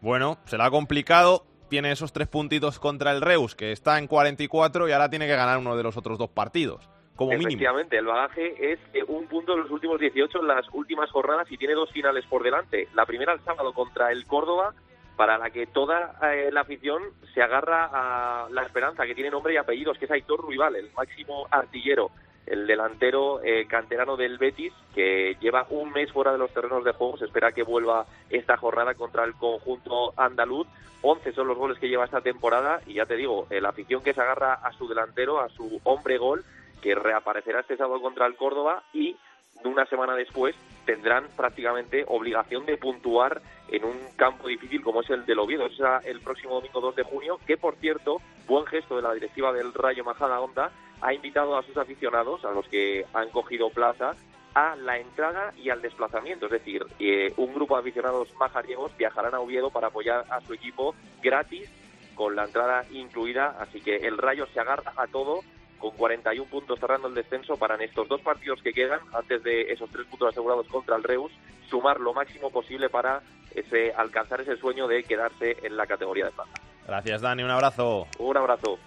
[SPEAKER 2] Bueno, se la ha complicado. Tiene esos tres puntitos contra el Reus, que está en 44 y ahora tiene que ganar uno de los otros dos partidos, como.
[SPEAKER 25] Efectivamente, el bagaje es eh, un punto en los últimos 18 en las últimas jornadas y tiene dos finales por delante. La primera el sábado contra el Córdoba, para la que toda eh, la afición se agarra a la esperanza, que tiene nombre y apellidos, que es Aitor Ruibal, el máximo artillero el delantero eh, canterano del Betis, que lleva un mes fuera de los terrenos de juego, se espera que vuelva esta jornada contra el conjunto andaluz. 11 son los goles que lleva esta temporada y ya te digo, la afición que se agarra a su delantero, a su hombre gol, que reaparecerá este sábado contra el Córdoba y una semana después tendrán prácticamente obligación de puntuar en un campo difícil como es el del Oviedo. Es el próximo domingo 2 de junio, que por cierto, buen gesto de la directiva del Rayo Majada Honda, ha invitado a sus aficionados, a los que han cogido plaza, a la entrada y al desplazamiento. Es decir, eh, un grupo de aficionados majariegos viajarán a Oviedo para apoyar a su equipo gratis, con la entrada incluida. Así que el Rayo se agarra a todo con 41 puntos cerrando el descenso para en estos dos partidos que quedan, antes de esos tres puntos asegurados contra el Reus, sumar lo máximo posible para ese, alcanzar ese sueño de quedarse en la categoría de plata.
[SPEAKER 2] Gracias, Dani. Un abrazo.
[SPEAKER 25] Un abrazo.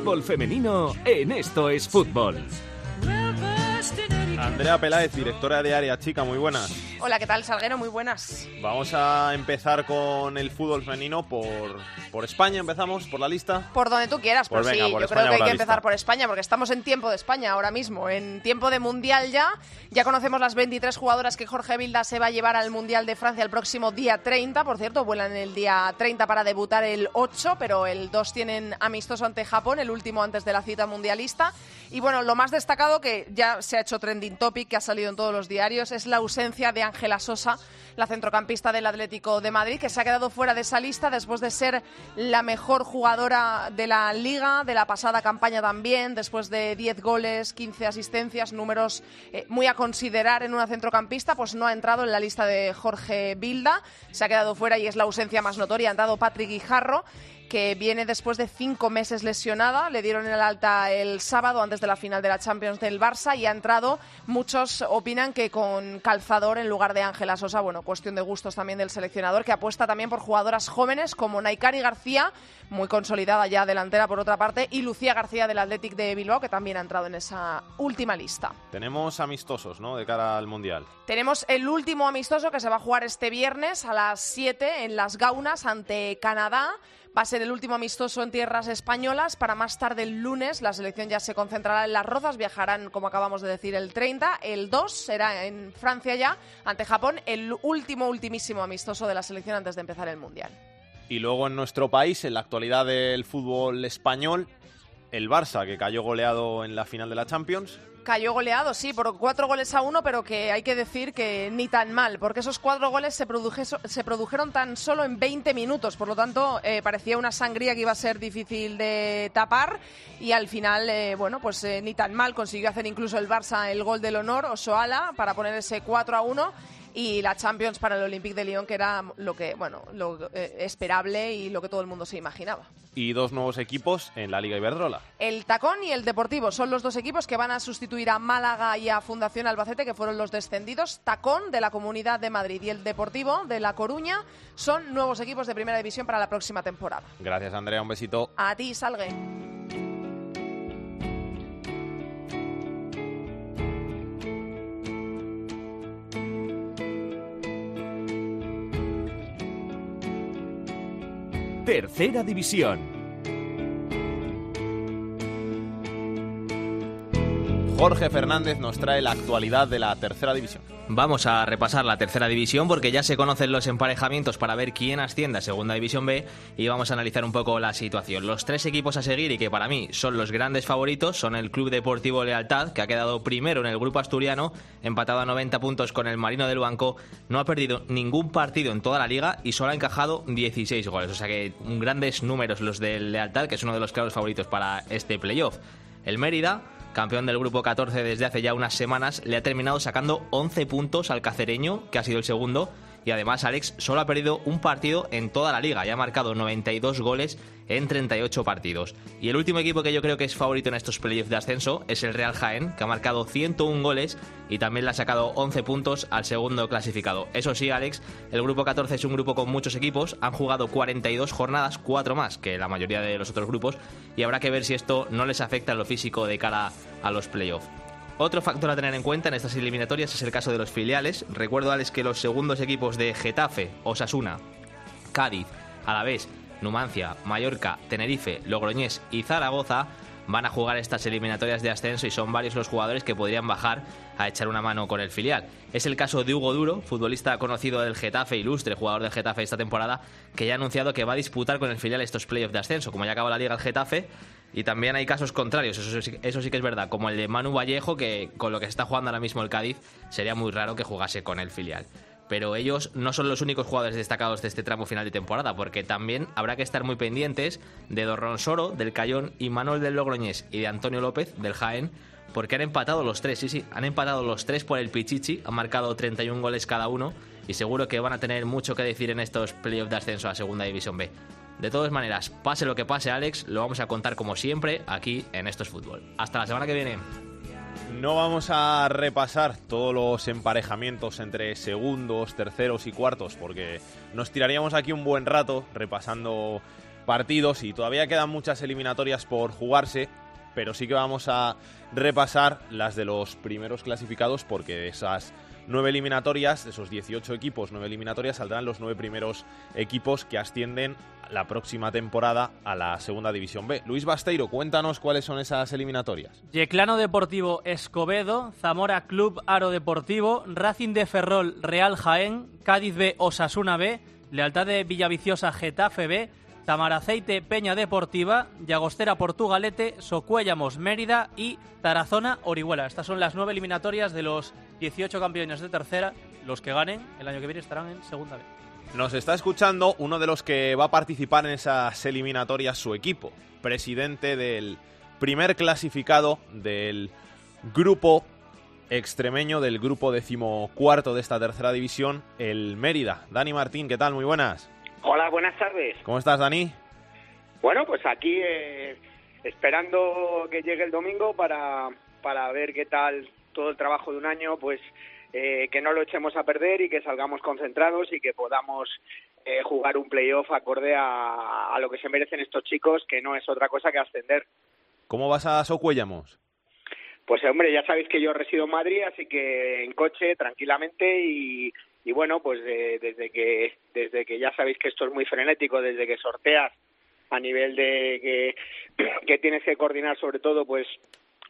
[SPEAKER 7] Fútbol femenino en Esto es Fútbol.
[SPEAKER 2] Andrea Peláez, directora de Área Chica, muy buenas.
[SPEAKER 26] Hola, ¿qué tal, Salguero? Muy buenas.
[SPEAKER 2] Vamos a empezar con el fútbol femenino por, por España. ¿Empezamos por la lista?
[SPEAKER 26] Por donde tú quieras,
[SPEAKER 2] Pues venga,
[SPEAKER 26] sí,
[SPEAKER 2] por
[SPEAKER 26] yo
[SPEAKER 2] España
[SPEAKER 26] creo que hay que empezar por España, porque estamos en tiempo de España ahora mismo, en tiempo de Mundial ya. Ya conocemos las 23 jugadoras que Jorge Vilda se va a llevar al Mundial de Francia el próximo día 30, por cierto, vuelan el día 30 para debutar el 8, pero el 2 tienen amistoso ante Japón, el último antes de la cita mundialista. Y bueno, lo más destacado que ya se ha hecho trending topic, que ha salido en todos los diarios, es la ausencia de Ángela Sosa, la centrocampista del Atlético de Madrid, que se ha quedado fuera de esa lista después de ser la mejor jugadora de la liga, de la pasada campaña también, después de 10 goles, 15 asistencias, números eh, muy a considerar en una centrocampista, pues no ha entrado en la lista de Jorge Bilda, se ha quedado fuera y es la ausencia más notoria, ha entrado Patrick Guijarro. Que viene después de cinco meses lesionada. Le dieron el alta el sábado antes de la final de la Champions del Barça y ha entrado. Muchos opinan que con calzador en lugar de Ángela Sosa. Bueno, cuestión de gustos también del seleccionador que apuesta también por jugadoras jóvenes como Naikari García, muy consolidada ya delantera por otra parte, y Lucía García del Athletic de Bilbao, que también ha entrado en esa última lista.
[SPEAKER 2] Tenemos amistosos, ¿no? De cara al Mundial.
[SPEAKER 26] Tenemos el último amistoso que se va a jugar este viernes a las 7 en Las Gaunas ante Canadá. Va a ser el último amistoso en tierras españolas. Para más tarde el lunes la selección ya se concentrará en Las Rozas. Viajarán, como acabamos de decir, el 30. El 2 será en Francia ya, ante Japón, el último, ultimísimo amistoso de la selección antes de empezar el Mundial.
[SPEAKER 2] Y luego en nuestro país, en la actualidad del fútbol español, el Barça, que cayó goleado en la final de la Champions.
[SPEAKER 26] Cayó goleado, sí, por cuatro goles a uno, pero que hay que decir que ni tan mal, porque esos cuatro goles se, produjeron tan solo en 20 minutos, por lo tanto eh, parecía una sangría que iba a ser difícil de tapar y al final, eh, bueno, pues eh, ni tan mal, consiguió hacer incluso el Barça el gol del honor, Osoala, para poner ese 4 a 1 y la Champions para el Olympique de Lyon, que era lo que, bueno, lo eh, esperable y lo que todo el mundo se imaginaba.
[SPEAKER 2] Y dos nuevos equipos en la Liga Iberdrola.
[SPEAKER 26] El Tacón y el Deportivo son los dos equipos que van a sustituir a Málaga y a Fundación Albacete, que fueron los descendidos. Tacón de la Comunidad de Madrid y el Deportivo de La Coruña son nuevos equipos de Primera División para la próxima temporada.
[SPEAKER 2] Gracias, Andrea. Un besito.
[SPEAKER 26] A ti, Salgue.
[SPEAKER 7] Tercera División.
[SPEAKER 2] Jorge Fernández nos trae la actualidad de la tercera división.
[SPEAKER 27] Vamos a repasar la tercera división porque ya se conocen los emparejamientos para ver quién asciende a segunda división B y vamos a analizar un poco la situación. Los tres equipos a seguir y que para mí son los grandes favoritos son el Club Deportivo Lealtad, que ha quedado primero en el grupo asturiano, empatado a 90 puntos con el Marino del Banco, no ha perdido ningún partido en toda la liga y solo ha encajado 16 goles. O sea que grandes números los del Lealtad, que es uno de los claros favoritos para este playoff. El Mérida campeón del grupo 14 desde hace ya unas semanas, le ha terminado sacando 11 puntos al cacereño, que ha sido el segundo, y además Alex solo ha perdido un partido en toda la liga y ha marcado 92 goles en 38 partidos. Y el último equipo que yo creo que es favorito en estos playoffs de ascenso es el Real Jaén, que ha marcado 101 goles y también le ha sacado 11 puntos al segundo clasificado. Eso sí, Alex, el grupo 14 es un grupo con muchos equipos, han jugado 42 jornadas, 4 más que la mayoría de los otros grupos, y habrá que ver si esto no les afecta en lo físico de cara a los playoffs. Otro factor a tener en cuenta en estas eliminatorias es el caso de los filiales. Recuerdo, Alex, que los segundos equipos de Getafe, Osasuna, Cádiz, Alavés, Numancia, Mallorca, Tenerife, Logroñés y Zaragoza van a jugar estas eliminatorias de ascenso y son varios los jugadores que podrían bajar a echar una mano con el filial. Es el caso de Hugo Duro, futbolista conocido del Getafe, ilustre jugador del Getafe esta temporada, que ya ha anunciado que va a disputar con el filial estos playoffs de ascenso. Como ya acaba la liga el Getafe, y también hay casos contrarios, eso sí, eso sí que es verdad, como el de Manu Vallejo, que con lo que se está jugando ahora mismo el Cádiz, sería muy raro que jugase con el filial. Pero ellos no son los únicos jugadores destacados de este tramo final de temporada, porque también habrá que estar muy pendientes de Dorron Soro, del Cayón, y Manuel del Logroñés y de Antonio López, del Jaén, porque han empatado los tres, sí, sí, han empatado los tres por el Pichichi, han marcado 31 goles cada uno, y seguro que van a tener mucho que decir en estos playoffs de ascenso a Segunda División B. De todas maneras, pase lo que pase, Alex, lo vamos a contar como siempre aquí en Esto es Fútbol. Hasta la semana que viene.
[SPEAKER 2] No vamos a repasar todos los emparejamientos entre segundos, terceros y cuartos, porque nos tiraríamos aquí un buen rato repasando partidos y todavía quedan muchas eliminatorias por jugarse, pero sí que vamos a repasar las de los primeros clasificados, porque esas nueve eliminatorias, de esos 18 equipos, nueve eliminatorias, saldrán los nueve primeros equipos que ascienden la próxima temporada a la Segunda División B. Luis Basteiro, cuéntanos cuáles son esas eliminatorias.
[SPEAKER 28] Yeclano Deportivo Escobedo, Zamora Club Aro Deportivo, Racing de Ferrol Real Jaén, Cádiz B Osasuna B, Lealtad de Villaviciosa Getafe B, Tamaraceite Peña Deportiva, Llagostera Portugalete, Socuéllamos Mérida y Tarazona Orihuela. Estas son las nueve eliminatorias de los 18 campeones de tercera. Los que ganen el año que viene estarán en segunda B.
[SPEAKER 2] Nos está escuchando uno de los que va a participar en esas eliminatorias, su equipo, presidente del primer clasificado del grupo extremeño, del grupo decimocuarto de esta tercera división, el Mérida. Dani Martín, ¿qué tal? Muy buenas.
[SPEAKER 23] Hola, buenas tardes.
[SPEAKER 2] ¿Cómo estás, Dani?
[SPEAKER 29] Bueno, pues aquí eh, esperando que llegue el domingo para, para ver qué tal todo el trabajo de un año, pues eh, que no lo echemos a perder y que salgamos concentrados y que podamos eh, jugar un playoff acorde a, a lo que se merecen estos chicos, que no es otra cosa que ascender.
[SPEAKER 2] ¿Cómo vas a Socuéllamos?
[SPEAKER 29] Pues hombre, ya sabéis que yo resido en Madrid, así que en coche, tranquilamente y, y bueno, pues eh, desde que desde que ya sabéis que esto es muy frenético, desde que sorteas a nivel de que, que tienes que coordinar sobre todo pues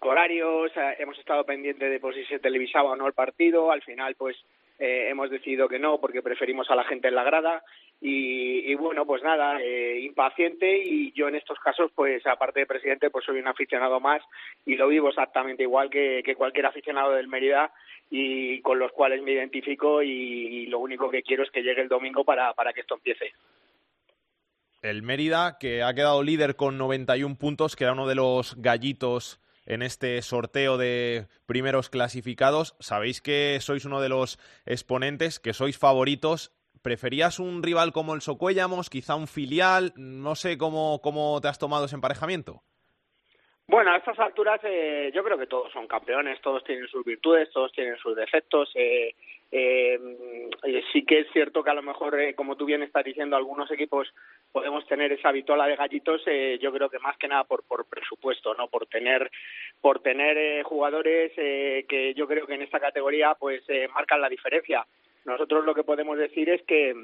[SPEAKER 29] horarios, eh, hemos estado pendientes de pues, si se televisaba o no el partido, al final pues eh, hemos decidido que no porque preferimos a la gente en la grada y, bueno pues nada eh, impaciente y yo en estos casos pues aparte de presidente pues soy un aficionado más y lo vivo exactamente igual que, que cualquier aficionado del Mérida y con los cuales me identifico y, y lo único que quiero es que llegue el domingo para, para que esto empiece.
[SPEAKER 2] El Mérida, que ha quedado líder con 91 puntos, que era uno de los gallitos en este sorteo de primeros clasificados. Sabéis que sois uno de los exponentes, que sois favoritos. ¿Preferías un rival como el Socuéllamos, quizá un filial? No sé cómo, cómo te has tomado ese emparejamiento.
[SPEAKER 29] Bueno, a estas alturas eh, yo creo que todos son campeones, todos tienen sus virtudes, todos tienen sus defectos. Eh, eh, sí que es cierto que a lo mejor, eh, como tú bien estás diciendo, algunos equipos podemos tener esa vitola de gallitos. Eh, yo creo que más que nada por, por presupuesto, no por tener por tener eh, jugadores eh, que yo creo que en esta categoría pues eh, marcan la diferencia. Nosotros lo que podemos decir es que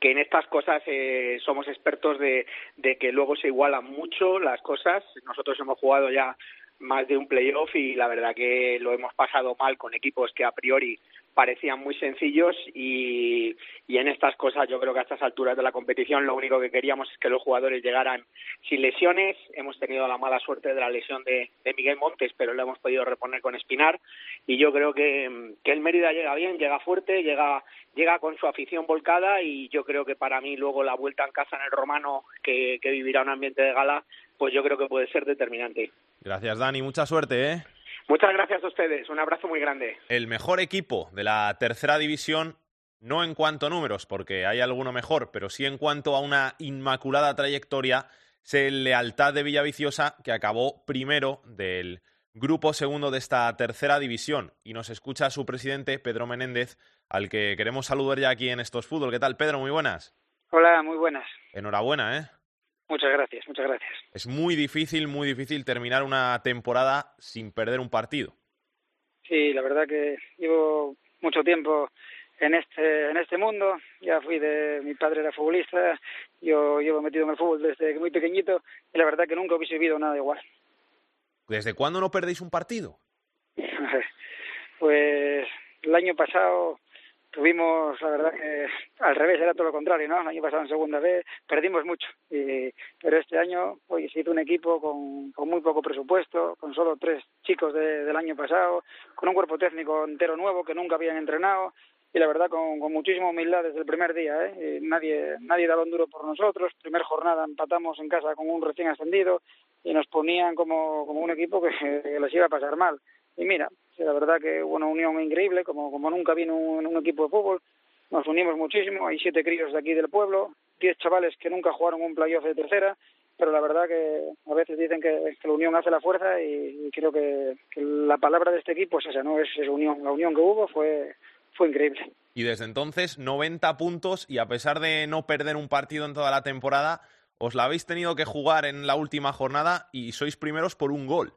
[SPEAKER 29] que en estas cosas eh, somos expertos de, de que luego se igualan mucho las cosas. Nosotros hemos jugado ya más de un playoff y la verdad que lo hemos pasado mal con equipos que a priori parecían muy sencillos y, y en estas cosas yo creo que a estas alturas de la competición lo único que queríamos es que los jugadores llegaran sin lesiones. Hemos tenido la mala suerte de la lesión de, Miguel Montes, pero lo hemos podido reponer con Espinar y yo creo que, que el Mérida llega bien, llega fuerte, llega llega con su afición volcada y yo creo que para mí luego la vuelta en casa en el Romano que, que vivirá un ambiente de gala, pues yo creo que puede ser determinante.
[SPEAKER 2] Gracias, Dani. Mucha suerte, ¿eh?
[SPEAKER 29] Muchas gracias a ustedes. Un abrazo muy grande.
[SPEAKER 2] El mejor equipo de la tercera división, no en cuanto a números, porque hay alguno mejor, pero sí en cuanto a una inmaculada trayectoria, es el Lealtad de Villaviciosa, que acabó primero del grupo segundo de esta tercera división. Y nos escucha su presidente, Pedro Menéndez, al que queremos saludar ya aquí en Estos Fútbol. ¿Qué tal, Pedro? Muy buenas.
[SPEAKER 30] Hola, muy buenas.
[SPEAKER 2] Enhorabuena, ¿eh?
[SPEAKER 30] Muchas gracias, muchas gracias.
[SPEAKER 2] Es muy difícil, muy difícil terminar una temporada sin perder un partido.
[SPEAKER 30] Sí, la verdad que llevo mucho tiempo en este en este mundo. Ya fui de mi padre era futbolista, yo llevo metido en el fútbol desde muy pequeñito y la verdad que nunca hubiese vivido nada igual.
[SPEAKER 2] ¿Desde cuándo no perdéis un partido? (laughs)
[SPEAKER 30] pues el año pasado tuvimos, la verdad que al revés, era todo lo contrario, ¿no? El año pasado en segunda vez perdimos mucho, y, pero este año hoy se hizo un equipo con, con muy poco presupuesto, con solo tres chicos de, del año pasado, con un cuerpo técnico entero nuevo que nunca habían entrenado y la verdad con, con muchísima humildad desde el primer día, ¿eh? Nadie, nadie daba un duro por nosotros, primer jornada empatamos en casa con un recién ascendido y nos ponían como, como un equipo que, que les iba a pasar mal. Y mira, la verdad que hubo una unión increíble, como, como nunca vino un, un equipo de fútbol. Nos unimos muchísimo, hay siete críos de aquí del pueblo, diez chavales que nunca jugaron un playoff de tercera, pero la verdad que a veces dicen que, la unión hace la fuerza y, creo que, la palabra de este equipo es esa, ¿no? Es esa unión. La unión que hubo fue, fue increíble.
[SPEAKER 2] Y desde entonces, 90 puntos y a pesar de no perder un partido en toda la temporada, os la habéis tenido que jugar en la última jornada y sois primeros por un gol.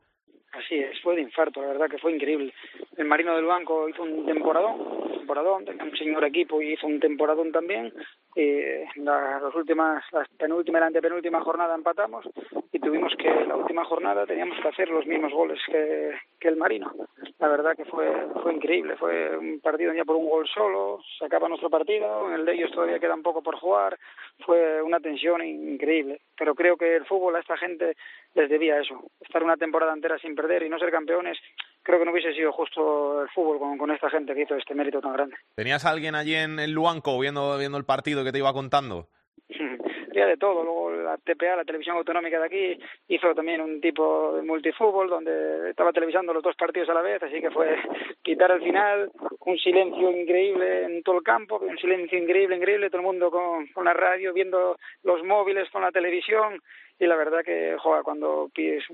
[SPEAKER 30] Así es, fue de infarto, la verdad que fue increíble. El Marino del Banco hizo un temporadón, temporadón, tenía un señor equipo y hizo un temporadón también. Eh, la, las últimas, la penúltima y la antepenúltima jornada empatamos y tuvimos que, la última jornada teníamos que hacer los mismos goles que, que el Marino. La verdad que fue, fue increíble, fue un partido ya por un gol solo, se acaba nuestro partido, en el de ellos todavía queda un poco por jugar, fue una tensión increíble. Pero creo que el fútbol a esta gente les debía eso, estar una temporada entera sin perder y no ser campeones, creo que no hubiese sido justo el fútbol con, con esta gente que hizo este mérito tan grande.
[SPEAKER 2] ¿Tenías a alguien allí en el Luanco viendo, viendo el partido que te iba contando? (laughs)
[SPEAKER 30] de todo. Luego la TPA, la televisión autonómica de aquí, hizo también un tipo de multifútbol donde estaba televisando los dos partidos a la vez, así que fue (laughs) quitar al final, un silencio increíble en todo el campo, un silencio increíble, increíble, todo el mundo con, con la radio, viendo los móviles, con la televisión, y la verdad que joder, cuando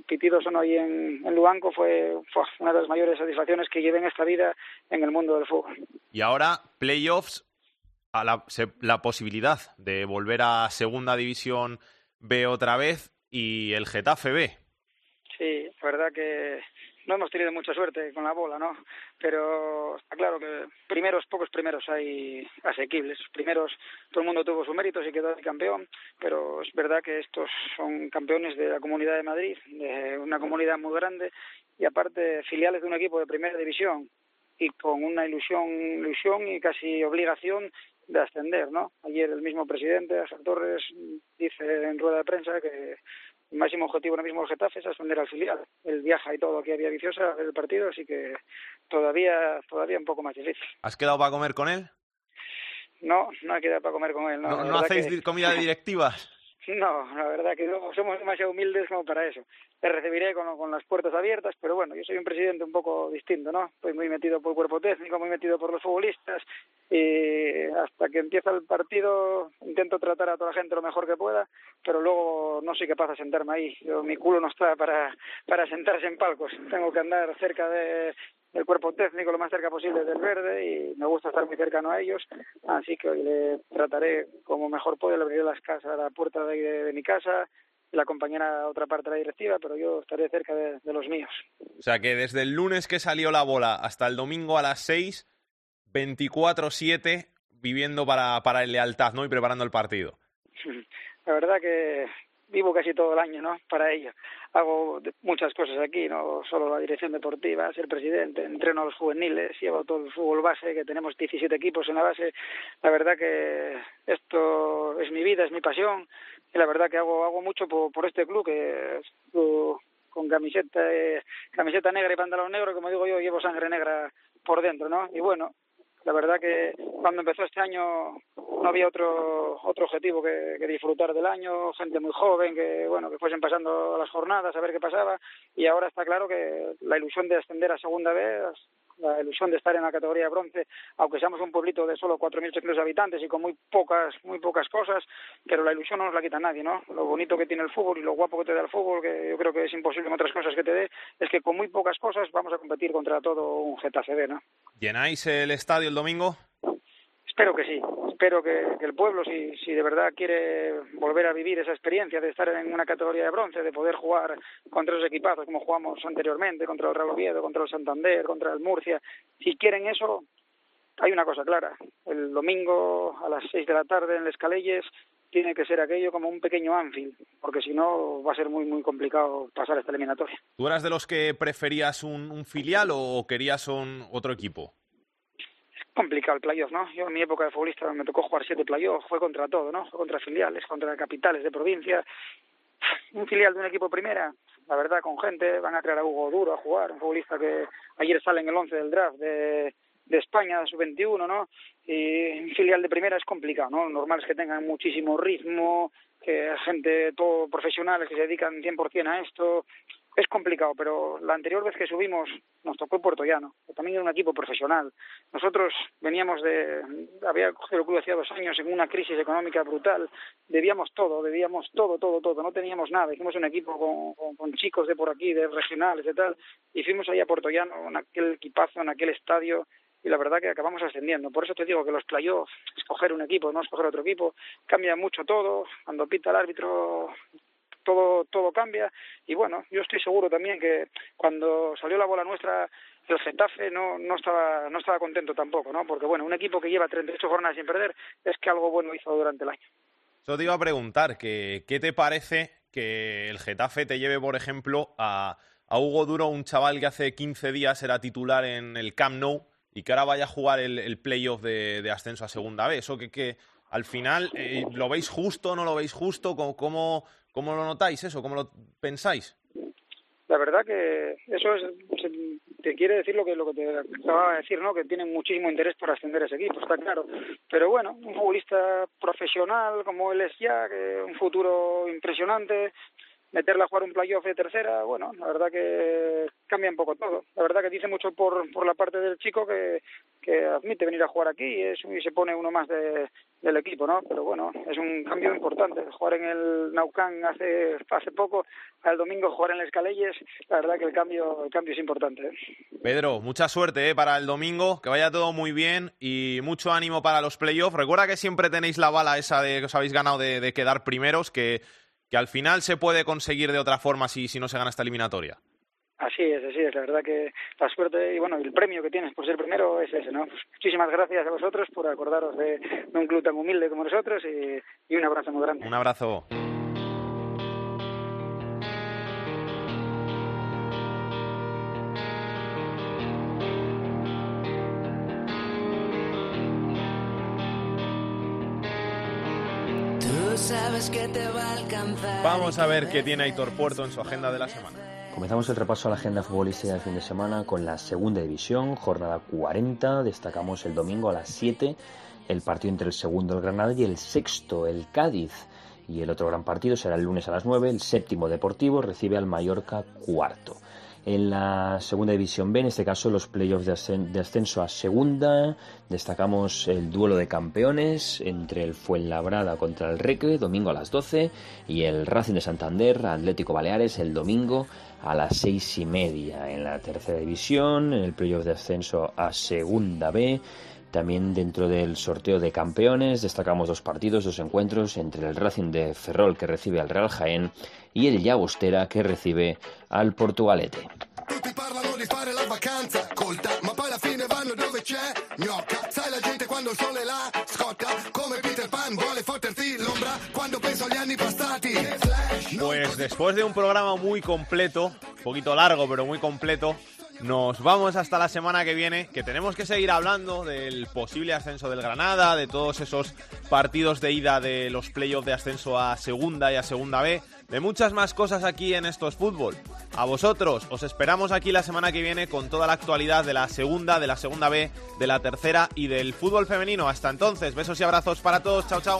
[SPEAKER 30] Pitido sonó ahí en, en Luanco fue, fue, una de las mayores satisfacciones que llevé en esta vida en el mundo del fútbol.
[SPEAKER 2] Y ahora, playoffs, a la, la posibilidad de volver a Segunda División B otra vez y el Getafe B.
[SPEAKER 30] Sí, la verdad que no hemos tenido mucha suerte con la bola, ¿no? Pero está claro que primeros, pocos primeros hay asequibles. Primeros, todo el mundo tuvo su mérito y quedó campeón, pero es verdad que estos son campeones de la Comunidad de Madrid, de una comunidad muy grande y aparte filiales de un equipo de primera división y con una ilusión, ilusión y casi obligación de ascender, ¿no? Ayer el mismo presidente, Ángel Torres, dice en rueda de prensa que el máximo objetivo ahora mismo del Getafe es ascender al filial. Él viaja y todo aquí a Vía Viciosa el partido, así que todavía, todavía un poco más difícil.
[SPEAKER 2] ¿Has quedado para comer con él?
[SPEAKER 30] No, no he quedado para comer con él.
[SPEAKER 2] ¿No, ¿no, hacéis comida de directivas? (laughs)
[SPEAKER 30] No, la verdad que somos demasiado humildes como para eso. Te recibiré con, con, las puertas abiertas, pero bueno, yo soy un presidente un poco distinto, ¿no? Estoy muy metido por el cuerpo técnico, muy metido por los futbolistas y hasta que empieza el partido intento tratar a toda la gente lo mejor que pueda, pero luego no soy capaz de sentarme ahí. Yo, mi culo no está para, para sentarse en palcos. Tengo que andar cerca de, del cuerpo técnico lo más cerca posible del verde y me gusta estar muy cercano a ellos, así que hoy le trataré como mejor puedo, le abriré las casas, la puerta de, de, de mi casa, la acompañará a otra parte de la directiva, pero yo estaré cerca de, de, los míos.
[SPEAKER 2] O sea que desde el lunes que salió la bola hasta el domingo a las 6, 24-7, viviendo para, para el lealtad ¿no? y preparando el partido. (laughs)
[SPEAKER 30] La verdad que vivo casi todo el año, ¿no? Para ello. Hago muchas cosas aquí, no solo la dirección deportiva, ser presidente, entreno a los juveniles, llevo todo el fútbol base, que tenemos 17 equipos en la base. La verdad que esto es mi vida, es mi pasión, y la verdad que hago, hago mucho por, este club, que con camiseta, eh, camiseta negra y pantalón negro, como digo yo, llevo sangre negra por dentro, ¿no? Y bueno, la verdad que cuando empezó este año no había otro otro objetivo que, disfrutar del año, gente muy joven, que bueno, que fuesen pasando las jornadas a ver qué pasaba. Y ahora está claro que la ilusión de ascender a segunda vez, la ilusión de estar en la categoría de bronce, aunque seamos un pueblito de solo 4.800 habitantes y con muy pocas muy pocas cosas, pero la ilusión no nos la quita nadie, ¿no? Lo bonito que tiene el fútbol y lo guapo que te da el fútbol, que yo creo que es imposible en otras cosas que te dé, es que con muy pocas cosas vamos a competir contra todo un Getafe B, ¿no?
[SPEAKER 2] ¿Llenáis el estadio el domingo?
[SPEAKER 30] Espero que sí, espero que, el pueblo, si, si de verdad quiere volver a vivir esa experiencia de estar en una categoría de bronce, de poder jugar contra los equipazos como jugamos anteriormente, contra el Real Oviedo, contra el Santander, contra el Murcia, si quieren eso, hay una cosa clara, el domingo a las seis de la tarde en Les Calelles tiene que ser aquello como un pequeño Anfield, porque si no va a ser muy muy complicado pasar esta eliminatoria.
[SPEAKER 2] ¿Tú eras de los que preferías un, un filial o querías un otro equipo?
[SPEAKER 30] Complicado el playoff, ¿no? Yo en mi época de futbolista me tocó jugar siete playoffs, fue contra todo, ¿no? Fue contra filiales, contra capitales de provincia. (sighs) Un filial de un equipo primera, la verdad, con gente, van a traer a Hugo Duro a jugar, un futbolista que ayer sale en el 11 del draft de, de España, su 21, ¿no? Y un filial de primera es complicado, ¿no? Normal es que tengan muchísimo ritmo, que gente todo profesionales que se dedican 100% a esto, es complicado, pero la anterior vez que subimos nos tocó Puerto Llano, que también era un equipo profesional. Nosotros veníamos de, había cogido el club hacía dos años en una crisis económica brutal, debíamos todo, debíamos todo, todo, todo, no teníamos nada, hicimos un equipo con, con, con chicos de por aquí, de regionales y tal, y fuimos ahí a Puerto Llano, en aquel equipazo, en aquel estadio, y la verdad que acabamos ascendiendo. Por eso te digo que los playoffs, escoger un equipo, no escoger otro equipo, cambia mucho todo. Cuando pita el árbitro, todo todo cambia. Y bueno yo estoy seguro también que cuando salió la bola nuestra el Getafe no no estaba no estaba contento tampoco no porque bueno un equipo que lleva 38 jornadas sin perder es que algo bueno hizo durante el año.
[SPEAKER 2] Yo te iba a preguntar que qué te parece que el Getafe te lleve por ejemplo a a Hugo Duro un chaval que hace 15 días era titular en el Camp Nou y que ahora vaya a jugar el, el playoff de, ascenso a segunda vez eso que que al final eh, lo veis justo no lo veis justo cómo, cómo ¿Cómo lo notáis eso? ¿Cómo lo pensáis?
[SPEAKER 30] La verdad que eso es, te quiere decir lo que lo que te acababa de decir, ¿no? Que tienen muchísimo interés por ascender ese equipo, está claro. Pero bueno, un futbolista profesional como él es ya, que un futuro impresionante, meterla a jugar un playoff de tercera, bueno, la verdad que cambia un poco todo. La verdad que dice mucho por, por la parte del chico que, que admite venir a jugar aquí y, es, y se pone uno más de, del equipo, ¿no? Pero bueno, es un cambio importante. Jugar en el Naucán hace, hace poco, al domingo jugar en el Escaleyes, la verdad que el cambio, el cambio es importante. ¿eh?
[SPEAKER 2] Pedro, mucha suerte ¿eh? para el domingo, que vaya todo muy bien y mucho ánimo para los playoffs. Recuerda que siempre tenéis la bala esa de que os habéis ganado de, de quedar primeros, que que al final se puede conseguir de otra forma si, si no se gana esta eliminatoria.
[SPEAKER 30] Así es, así es. La verdad que la suerte y bueno, el premio que tienes por ser primero es ese, ¿no? Pues muchísimas gracias a vosotros por acordaros de, de un club tan humilde como nosotros y, y un abrazo muy grande.
[SPEAKER 2] Un abrazo.
[SPEAKER 20] Sabes que te va a alcanzar.
[SPEAKER 2] Vamos a ver qué tiene Aitor Puerto en su agenda de la semana.
[SPEAKER 31] Comenzamos el repaso a la agenda futbolística del fin de semana con la segunda división, jornada 40. Destacamos el domingo a las 7 el partido entre el segundo, el Granada, y el sexto, el Cádiz. Y el otro gran partido será el lunes a las 9. El séptimo Deportivo recibe al Mallorca cuarto. En la segunda división B, en este caso los playoffs de, de ascenso a segunda, destacamos el duelo de campeones entre el Fuenlabrada contra el Recre, domingo a las 12, y el Racing de Santander, Atlético Baleares, el domingo a las seis y media. En la tercera división, en el playoff de ascenso a segunda B, también dentro del sorteo de campeones destacamos dos partidos, dos encuentros entre el Racing de Ferrol que recibe al Real Jaén y el Llagostera que recibe al Portugalete.
[SPEAKER 2] Pues después de un programa muy completo, un poquito largo, pero muy completo, nos vamos hasta la semana que viene, que tenemos que seguir hablando del posible ascenso del Granada, de todos esos partidos de ida de los playoffs de ascenso a segunda y a segunda B, de muchas más cosas aquí en Esto es Fútbol. A vosotros, os esperamos aquí la semana que viene con toda la actualidad de la segunda, de la segunda B, de la tercera y del fútbol femenino. Hasta entonces, besos y abrazos para todos, chao chao.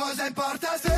[SPEAKER 20] Cosa importa se